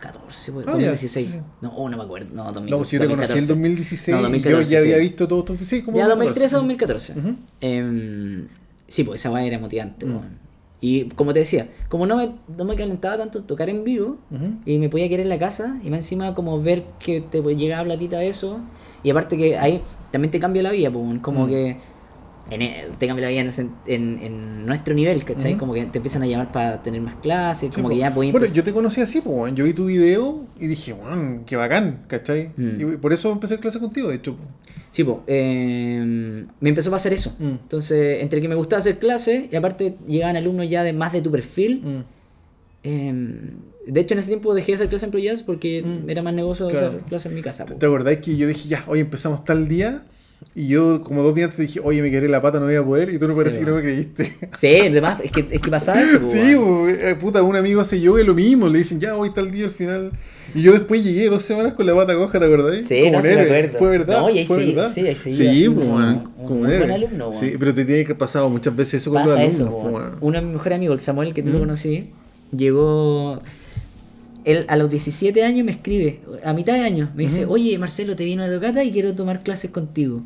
2014, pues, ya, 2016. sí, sí. No, oh, no me acuerdo, no, 2000, No, pues si yo te conocí en 2016 No, y 2014, yo ya había sí. visto todo esto. Sí, como Ya 2014. 2013 2014. Ujú. Em, sí, pues esa weá era motivante. Mm. weón. Y como te decía, como no me, no me calentaba tanto tocar en vivo, Ujú. y me podía quedar en la casa, y más encima como ver que te llegaba platita de eso, y aparte que ahí también te cambia la vida, pues, como Mm. que en e- te cambia la vida en, en, en nuestro nivel, ¿cachai? Ujú. Como que te empiezan a llamar para tener más clases, Sí, como po. que ya podía Bueno, yo te conocí así, weón. yo vi tu video y dije, weón, qué bacán, ¿cachai? Mm. Y por eso empecé clase contigo, de hecho. po. Sí, pues, eh, me empezó a pasar eso. Mm. Entonces, entre que me gustaba hacer clases y aparte llegaban alumnos ya de más de tu perfil. Mm. eh, de hecho, en ese tiempo dejé de hacer clases en ProJazz porque Mm. era más negocio Claro. hacer clases en mi casa. po. ¿Te acordás que yo dije, ya, hoy empezamos tal día? Y yo, como dos días antes, dije, oye, me quedé la pata, no voy a poder. Y tú no Sí, parece que no me creíste. (laughs) Sí, además, es que, es que pasaba eso. Sí, eh, puta, un amigo hace yoga y lo mismo. Le dicen, ya, hoy tal día al final. Y yo después llegué dos semanas con la pata coja, ¿te acordás? Sí, como no, un sí me. Fue verdad. No, y ahí fue seguí- verdad. sí, ahí Sí, po, como un como héroe. buen alumno. Sí, pero te tiene que haber pasado muchas veces eso con Pasa los eso, alumnos. weón. weón. Uno de mis mejores amigos, el Samuel, que tú lo Mm. conocí, llegó. Él a los 17 años me escribe, a mitad de año, me dice, oye Marcelo, te vino de tocata y quiero tomar clases contigo.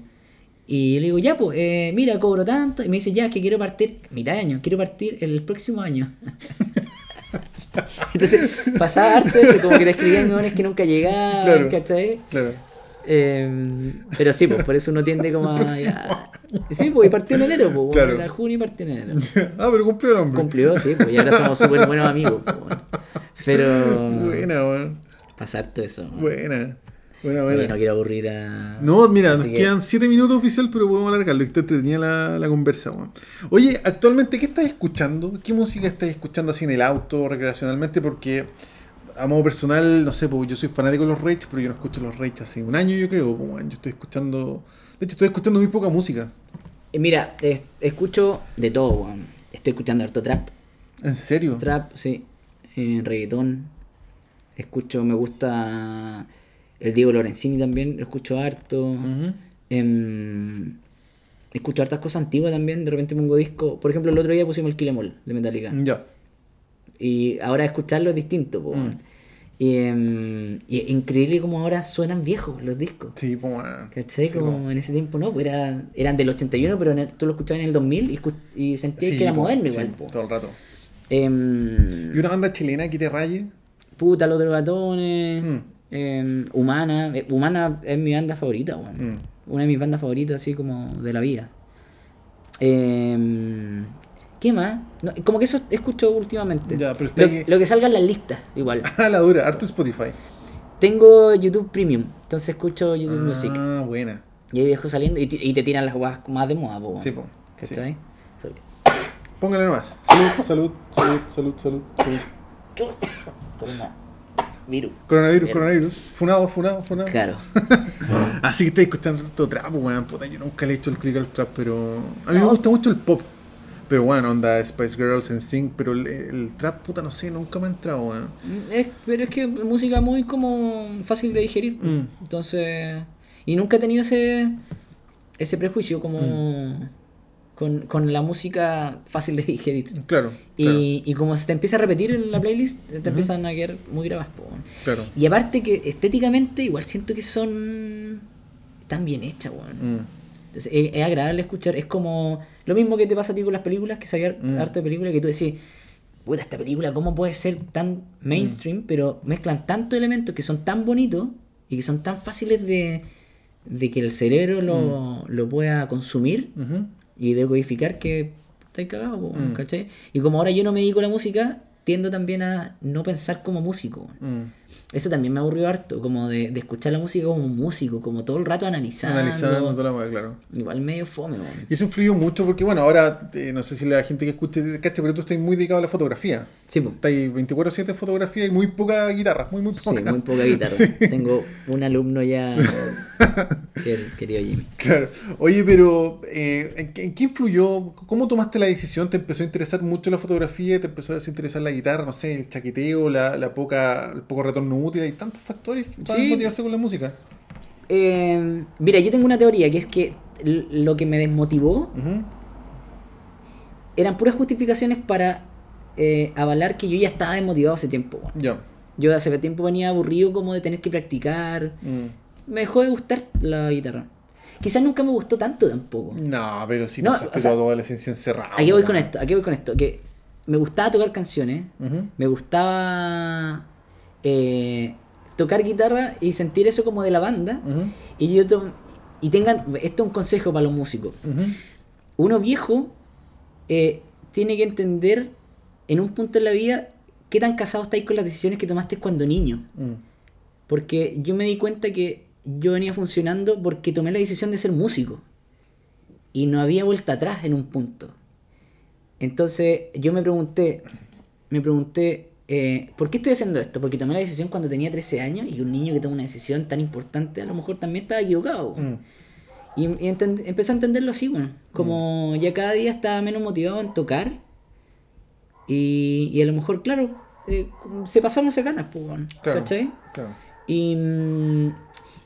Y yo le digo, ya, pues, eh, mira, cobro tanto. Y me dice, ya, que quiero partir, mitad de año, quiero partir el próximo año. (laughs) Entonces, pasaba harto eso, como que te escribían meones que nunca llegaban, Claro. ¿cachai? Claro. Eh, pero sí, pues por eso uno tiende como (laughs) a. ya- Sí, pues y partió en enero, pues. Claro. Era junio y partió en enero. (laughs) ah, pero cumplió el hombre. Cumplió, sí, pues y ahora somos súper buenos amigos, pues, bueno. Pero. (laughs) Buena, weón. Pasar todo eso. Buena. Buena, Oye, buena. no quiero aburrir a. No, mira, Así nos que- quedan 7 minutos oficial, pero podemos alargarlo. que Está entretenida la, la conversa, weón. Oye, actualmente, ¿qué estás escuchando? ¿Qué música estás escuchando así en el auto, recreacionalmente? Porque a modo personal, no sé, porque yo soy fanático de los Rage, pero yo no escucho los Rage hace un año, yo creo. pues. Yo estoy escuchando. De hecho, estoy escuchando muy poca música. Eh, Mira, eh, escucho de todo, weón. Estoy escuchando harto trap. ¿En serio? Trap, sí. Eh, reggaetón. Escucho, me gusta el Diego Lorenzini también, lo escucho harto. Em, escucho hartas cosas antiguas también, de repente pongo disco. Por ejemplo, el otro día pusimos el Kill Em All de Metallica. Ya. Y ahora escucharlo es distinto, po, Mm. Y, em, y es increíble como ahora suenan viejos los discos. Sí, pues, weón. ¿Cachai? Sí, como po. en ese tiempo no, pues era- eran del 81, pero en el- tú lo escuchabas en el 2000 y, y sentías Sí, que era po, moderno igual. todo el rato. Em, ¿Y una banda chilena que te raye? Puta, los drogatones. Mm. em, Humana. Eh, Humana es mi banda favorita, weón. Mm. Una de mis bandas favoritas, así como de la vida. Em, ¿Qué más? No, como que eso escucho últimamente. Ya, pero está lo, lo que salga en las listas, igual. (laughs) Ah, la dura, harto Spotify. Tengo YouTube Premium, entonces escucho YouTube Music. Ah, buena. Y ahí dejo saliendo y, y te tiran las guas más de moda, po. Sí, po. ¿Cachai? So- Póngale nomás. Salud, salud, salud, salud, salud, Virus. Coronavirus, coronavirus. Funado, funado, funado. Claro. (laughs) Así que estáis escuchando todo trap, weón. Puta, yo nunca le he hecho el clic al trap, pero. A mí me gusta mucho el pop. Pero bueno, onda Spice Girls en Sync, pero el, el trap, puta, no sé, nunca me ha entrado, weón. Mm, Es, pero es que música muy como fácil de digerir. Mm. Entonces. Y nunca he tenido ese. ese prejuicio como. Mm. Con, con la música fácil de digerir. Claro, Y, y como se te empieza a repetir en la playlist, te empiezan a quedar muy grabadas. claro. Y aparte que estéticamente igual siento que son tan bien hechas, weón. Mm. Entonces, es, es agradable escuchar. Es como lo mismo que te pasa a ti con las películas, que sabía Mm. arte de películas que tú decís, puta, esta película, ¿cómo puede ser tan mainstream? Pero mezclan tantos elementos que son tan bonitos y que son tan fáciles de, de que el cerebro lo, lo pueda consumir. Y decodificar que estáis cagados, Mm. ¿cachai? Y como ahora yo no me dedico a la música, tiendo también a no pensar como músico. Mm. Eso también me aburrió harto, como de, de escuchar la música como músico, como todo el rato analizando. Analizando toda la claro. Igual medio fome, weón. Y eso influyó mucho porque, bueno, ahora, eh, no sé si la gente que escuche, cacha, pero tú estás muy dedicado a la fotografía. Sí, po. Estáis 24-7 en fotografía y muy poca guitarra, muy, muy Sí, poca. muy poca (laughs) guitarra. Tengo un alumno ya, (laughs) quer- querido Jimmy. Claro. Oye, pero eh, ¿en, qué, en qué influyó? ¿Cómo tomaste la decisión? ¿Te empezó a interesar mucho la fotografía? ¿Te empezó a desinteresar la guitarra? No sé, el chaqueteo, la, la poca, el poco retorno útil. Hay tantos factores para Sí. motivarse con la música. Eh, mira, yo tengo una teoría que es que lo que me desmotivó eran puras justificaciones para eh, avalar que yo ya estaba desmotivado hace tiempo. Ya. Yo hace tiempo venía aburrido como de tener que practicar. Mm. Me dejó de gustar la guitarra. Quizás nunca me gustó tanto tampoco. No, pero si No, pasaste o sea, toda tu adolescencia encerrado. ¿A qué voy con esto? ¿A qué voy con esto? Que me gustaba tocar canciones. Me gustaba eh, tocar guitarra y sentir eso como de la banda. Y yo to- y tengan, esto es un consejo para los músicos. Uno viejo eh, tiene que entender en un punto en la vida qué tan casado estáis con las decisiones que tomaste cuando niño. Mm. Porque yo me di cuenta que yo venía funcionando porque tomé la decisión de ser músico. Y no había vuelta atrás en un punto. Entonces yo me pregunté, me pregunté, eh, ¿por qué estoy haciendo esto? Porque tomé la decisión cuando tenía 13 años y un niño que toma una decisión tan importante a lo mejor también estaba equivocado. Mm. Y, y empecé a entenderlo así, bueno. Como ya cada día estaba menos motivado en tocar. Y, y a lo mejor, claro, eh, se pasaron esas ganas, pues, Claro. ¿cachai? Claro. Y,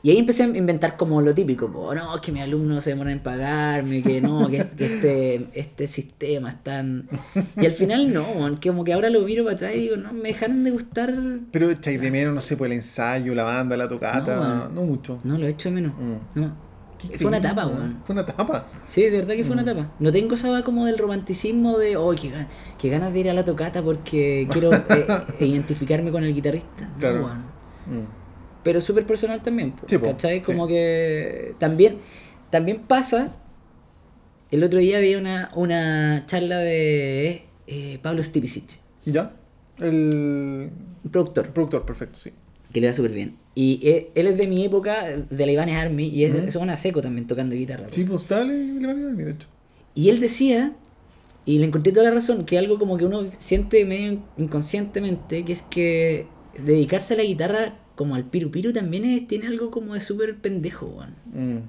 y ahí empecé a inventar como lo típico, po, no, que mis alumnos se demoran en pagarme, que no, que, que este, este sistema es tan... Y al final no, que como que ahora lo miro para atrás y digo, no, me dejaron de gustar... Pero echáis de menos, no sé, pues el ensayo, la banda, la tocata. No, No, mucho. No, lo he hecho de menos. Mm. No. Fue una etapa, weón. Fue una etapa. Sí, de verdad que fue Mm. una etapa. No tengo esa como del romanticismo de, oh, qué, gan- qué ganas de ir a la tocata porque (laughs) quiero eh, identificarme con el guitarrista. No, Claro. weón. Mm. Pero súper personal también, Sí, ¿cachai? sí. Como que también, también pasa. El otro día vi una, una charla de eh, Pablo Stipicic, ¿Ya? El productor, productor, perfecto, sí. que le va súper bien. Y eh, él es de mi época, de la Ibanez Army, y es, Ujú. es una seco también tocando guitarra. Sí, pues dale, le va a quedar bien, de hecho. Y él decía, y le encontré toda la razón, que algo como que uno siente medio inconscientemente, que es que dedicarse a la guitarra como al piru piru también es- tiene algo como de súper pendejo, weón. Mm.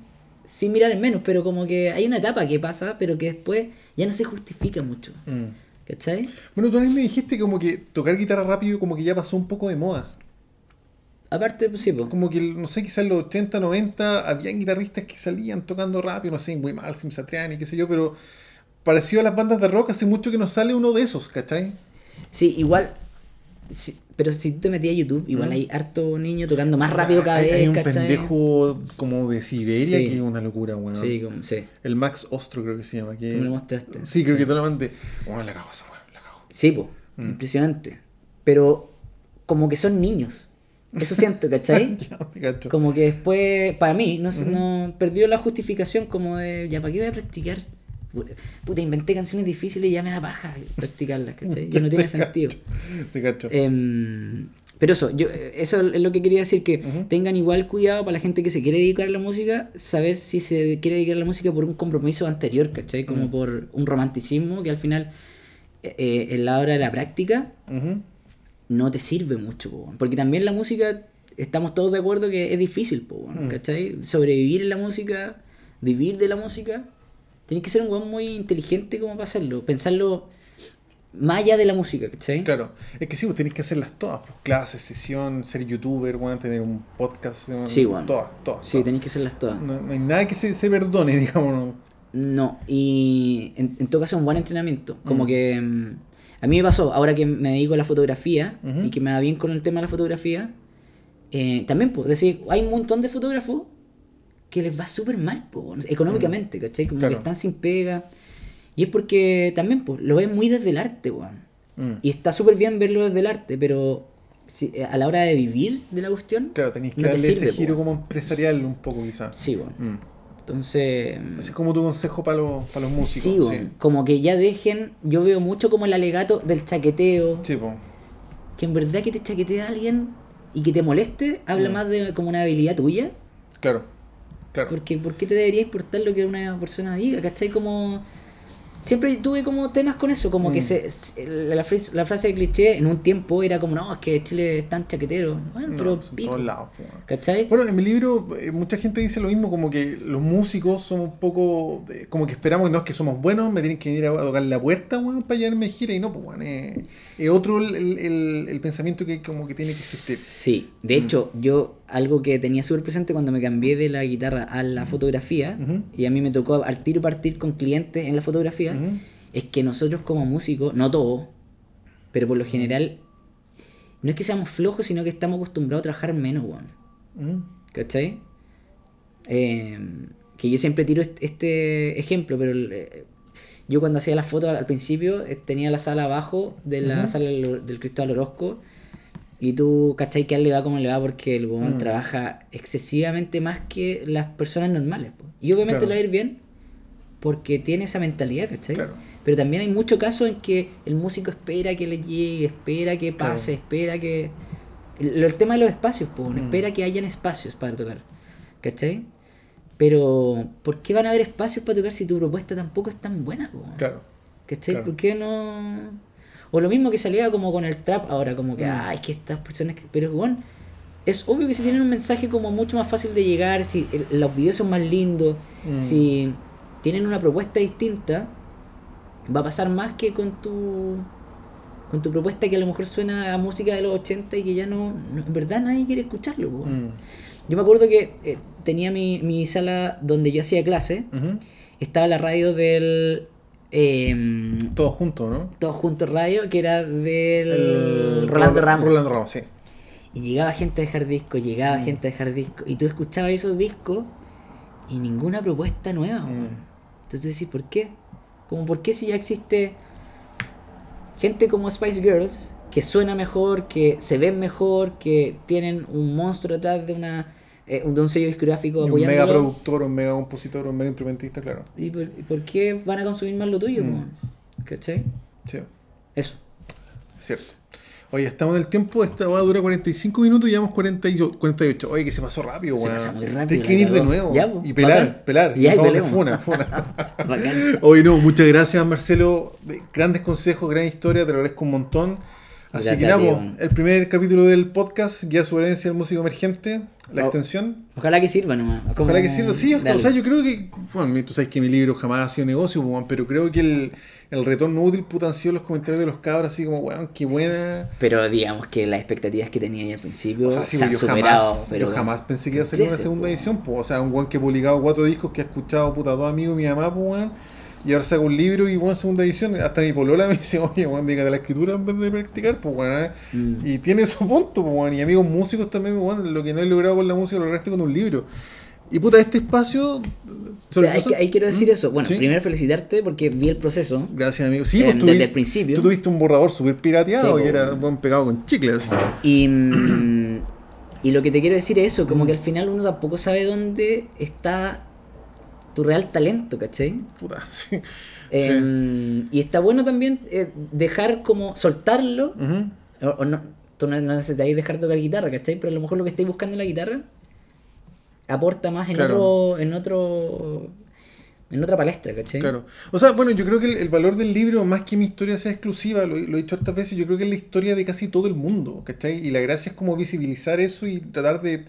Sin mirar en menos, pero como que hay una etapa que pasa, pero que después ya no se justifica mucho. Mm. ¿Cachai? Bueno, tú me dijiste como que tocar guitarra rápido como que ya pasó un poco de moda. Aparte, pues sí, po. Como que, no sé, quizás en los 80, 90 habían guitarristas que salían tocando rápido, no sé, en Wimal, Satriani, qué sé yo, pero parecido a las bandas de rock, hace mucho que no sale uno de esos, ¿cachai? Sí, igual. sí, pero si tú te metías a YouTube, igual Mm. hay harto niño tocando más rápido cada hay, vez, hay un ¿cachai? pendejo como de Siberia Sí. que es una locura, weón. Sí, como, sí. El Max Ostro creo que se llama. Que... Tú me lo mostraste. Sí, creo que tú la mandé. Bueno, la cago esa weón, la cago. Sí, po. Mm. Impresionante. Pero como que son niños. Eso siento, ¿cachai? (laughs) Como que después, para mí, no, sé, no perdió la justificación como de, ya, ¿para qué voy a practicar? Puta, inventé canciones difíciles y ya me da paja practicarlas, ¿cachai? Ya no tiene (laughs) sentido. Te cacho. Em, pero eso, yo, eso es lo que quería decir, que tengan igual cuidado para la gente que se quiere dedicar a la música, saber si se quiere dedicar a la música por un compromiso anterior, ¿cachai? Como por un romanticismo que al final, eh, eh, en la hora de la práctica, Ujú. No te sirve mucho, po, porque también la música, estamos todos de acuerdo que es difícil, po, Mm. ¿cachai? Sobrevivir en la música, vivir de la música, Tenés que ser un weón muy inteligente como para hacerlo. Pensarlo más allá de la música, ¿cachai? Claro, es que sí, vos tenés que hacerlas todas, pues, clases, sesión, ser youtuber, weón, tener un podcast, Sí, weón. todas, todas. Sí, todas. tenés que hacerlas todas. No, no hay nada que se, se perdone, (laughs) digamos. No, y en, en todo caso un buen entrenamiento. Como Mm. que mm, a mí me pasó, ahora que me dedico a la fotografía y que me va bien con el tema de la fotografía, eh, también, pues, decir, hay un montón de fotógrafos que les va súper mal, po, económicamente, ¿cachai? Como. Claro. que están sin pega. Y es porque también, pues, lo ven muy desde el arte, weón. Mm. Y está súper bien verlo desde el arte, pero si- a la hora de vivir de la cuestión, Claro, tenéis que no te darle ese giro po. como empresarial un poco, quizás. sí, weón. Mm. Entonces... Ese es como tu consejo para los, para los músicos. Sí, como que ya dejen, yo veo mucho como el alegato del chaqueteo, Sí, po. que en verdad que te chaquetea a alguien y que te moleste, habla Mm. más de como una habilidad tuya, claro. Claro. porque ¿por qué te debería importar lo que una persona diga? ¿Cachai? Como... Siempre tuve como temas con eso, como que Mm. se, se- la, frase, la frase de cliché en un tiempo era como, no, es que Chile es tan chaquetero. Bueno, No, pero pico, todos lados. ¿cachai? Bueno, en mi libro eh, mucha gente dice lo mismo, como que los músicos somos un poco, de- como que esperamos, no es que somos buenos, me tienen que venir a, a tocar la puerta, weón, para llevarme gira, y no, pues, es, es otro el, el- pensamiento que como que tiene que existir. Sí, de Mm. hecho, yo algo que tenía súper presente cuando me cambié de la guitarra a la fotografía, y a mí me tocó al tiro partir con clientes en la fotografía, es que nosotros como músicos, no todos, pero por lo general, no es que seamos flojos, sino que estamos acostumbrados a trabajar menos, weón. Ujú. ¿Cachai? Eh, que yo siempre tiro est- este ejemplo, pero eh, yo cuando hacía las fotos al principio eh, tenía la sala abajo de la sala del, del Cristóbal Orozco y tú, ¿cachai? Que a él le va como le va porque el weón Mm. trabaja excesivamente más que las personas normales. po. Y obviamente Claro. le va a ir bien porque tiene esa mentalidad, ¿cachai? Claro. Pero también hay muchos casos en que el músico espera que le llegue, espera que Claro. pase, espera que... El, el tema de los espacios, pues, Mm. espera que hayan espacios para tocar, ¿cachai? Pero, ¿por qué van a haber espacios para tocar si tu propuesta tampoco es tan buena, po? Claro. ¿cachai? claro. ¿Por qué no...? O lo mismo que salía como con el trap ahora, como que, Mm. ay, que estas personas... que-". Pero, bueno, es obvio que si tienen un mensaje como mucho más fácil de llegar, si el- los videos son más lindos, Mm. si tienen una propuesta distinta, va a pasar más que con tu con tu propuesta que a lo mejor suena a música de los 80 y que ya no, no- en verdad nadie quiere escucharlo. Mm. Yo me acuerdo que eh, tenía mi, mi sala donde yo hacía clase, estaba la radio del em, Todos juntos, ¿no? Todos Juntos Radio, que era del El- Rolando Ramos. Rolando Ramos, sí. Y llegaba gente a dejar discos, llegaba Mm. gente a dejar discos, y tú escuchabas esos discos y ninguna propuesta nueva. Mm. Entonces decís, ¿por qué? Como, ¿por qué si ya existe gente como Spice Girls que suena mejor, que se ven mejor, que tienen un monstruo detrás de una eh, de un sello discográfico Y un mega apoyándolo? productor, un mega compositor, un mega instrumentista, claro. ¿Y por, y por qué van a consumir más lo tuyo? Mm. ¿Cachai? Sí, Eso. cierto. Oye, estamos en el tiempo, esta va a durar 45 minutos y llevamos 48. 48. Oye, que se pasó rápido, Se weón. pasa muy rápido, Tienes que ir de nuevo. Ya, y pelar, bacán. pelar. Ya, y Vamos de pelemos. funa, funa. (laughs) Bacán. Oye, no, muchas gracias, Marcelo. Grandes consejos, gran historia, te lo agradezco un montón. Así Gracias que po, weón. el primer capítulo del podcast, Guía Sugerencia del Músico Emergente, la extensión. Ojalá que sirva nomás. Como- Ojalá que sirva. Sí, o sea, yo creo que, bueno, tú sabes que mi libro jamás ha sido negocio, weón, pero creo que el, el retorno útil puta han sido los comentarios de los cabros, así como, weón, qué buena. Pero digamos que las expectativas que tenía ahí al principio O sea, sí, se han yo superado. jamás, pero yo jamás pensé que iba a salir una segunda po. edición, po. o sea, un weón que ha publicado cuatro discos, que ha escuchado puta dos amigos de mi mamá, pues weón, y ahora saca un libro y weón, segunda edición, hasta mi polola me dice, oye, weón, dígate la escritura en vez de practicar, pues weón, ¿eh? Mm. y tiene su punto, pues weón, y amigos músicos también, weón, lo que no he logrado con la música lo lograste con un libro. Y puta, este espacio... Pero ahí quiero decir ¿Mm? eso. Bueno, Sí. primero felicitarte porque vi el proceso. Gracias, amigo. Sí, Em, pues, tú desde el principio. Tú tuviste un borrador súper pirateado Sí, que era weón, pegado con chicles. Y, mm, (clears throat) y lo que te quiero decir es eso, como que al final uno tampoco sabe dónde está tu real talento, ¿cachai? Puta, (laughs) sí. Em, Y está bueno también eh, dejar como soltarlo. O, o no, tú no, no necesitáis dejar de tocar guitarra, ¿cachai? Pero a lo mejor lo que estáis buscando en la guitarra aporta más en Claro. otro, en otro, en otra palestra, ¿cachai? Claro. O sea, bueno, yo creo que el, el valor del libro, más que mi historia sea exclusiva, lo, lo he dicho hartas veces, yo creo que es la historia de casi todo el mundo, ¿cachai? Y la gracia es como visibilizar eso y tratar de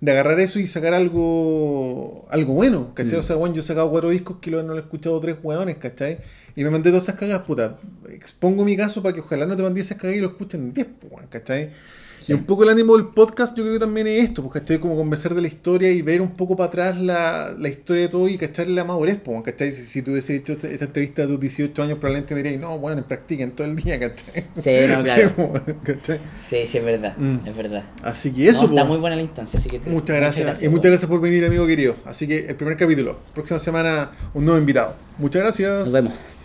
de agarrar eso y sacar algo algo bueno, ¿cachai? Mm. O sea, bueno, yo he sacado cuatro discos que no lo he escuchado tres hueones, ¿cachai? Y me mandé todas estas cagas, puta. Expongo mi caso para que ojalá no te mandé esas cagas y lo escuchen 10, pues, ¿cachai? Sí. Y un poco el ánimo del podcast yo creo que también es esto, pues, ¿cachai? Como conversar de la historia y ver un poco para atrás la, la historia de todo y cachar la madurez, pues, ¿cachai? Si, si tú hubiese hecho esta, esta entrevista a tus 18 años probablemente me dirías, no, bueno, practiquen todo el día, ¿cachai? Sí, no, (laughs) claro. pues, ¿cachai? Sí, sí, es verdad. Mm. Es verdad. Así que eso, No, está pues. muy buena la instancia, así que te- Muchas gracias. y po. muchas gracias por venir, amigo querido. Así que el primer capítulo. Próxima semana, un nuevo invitado. Muchas gracias. Nos vemos.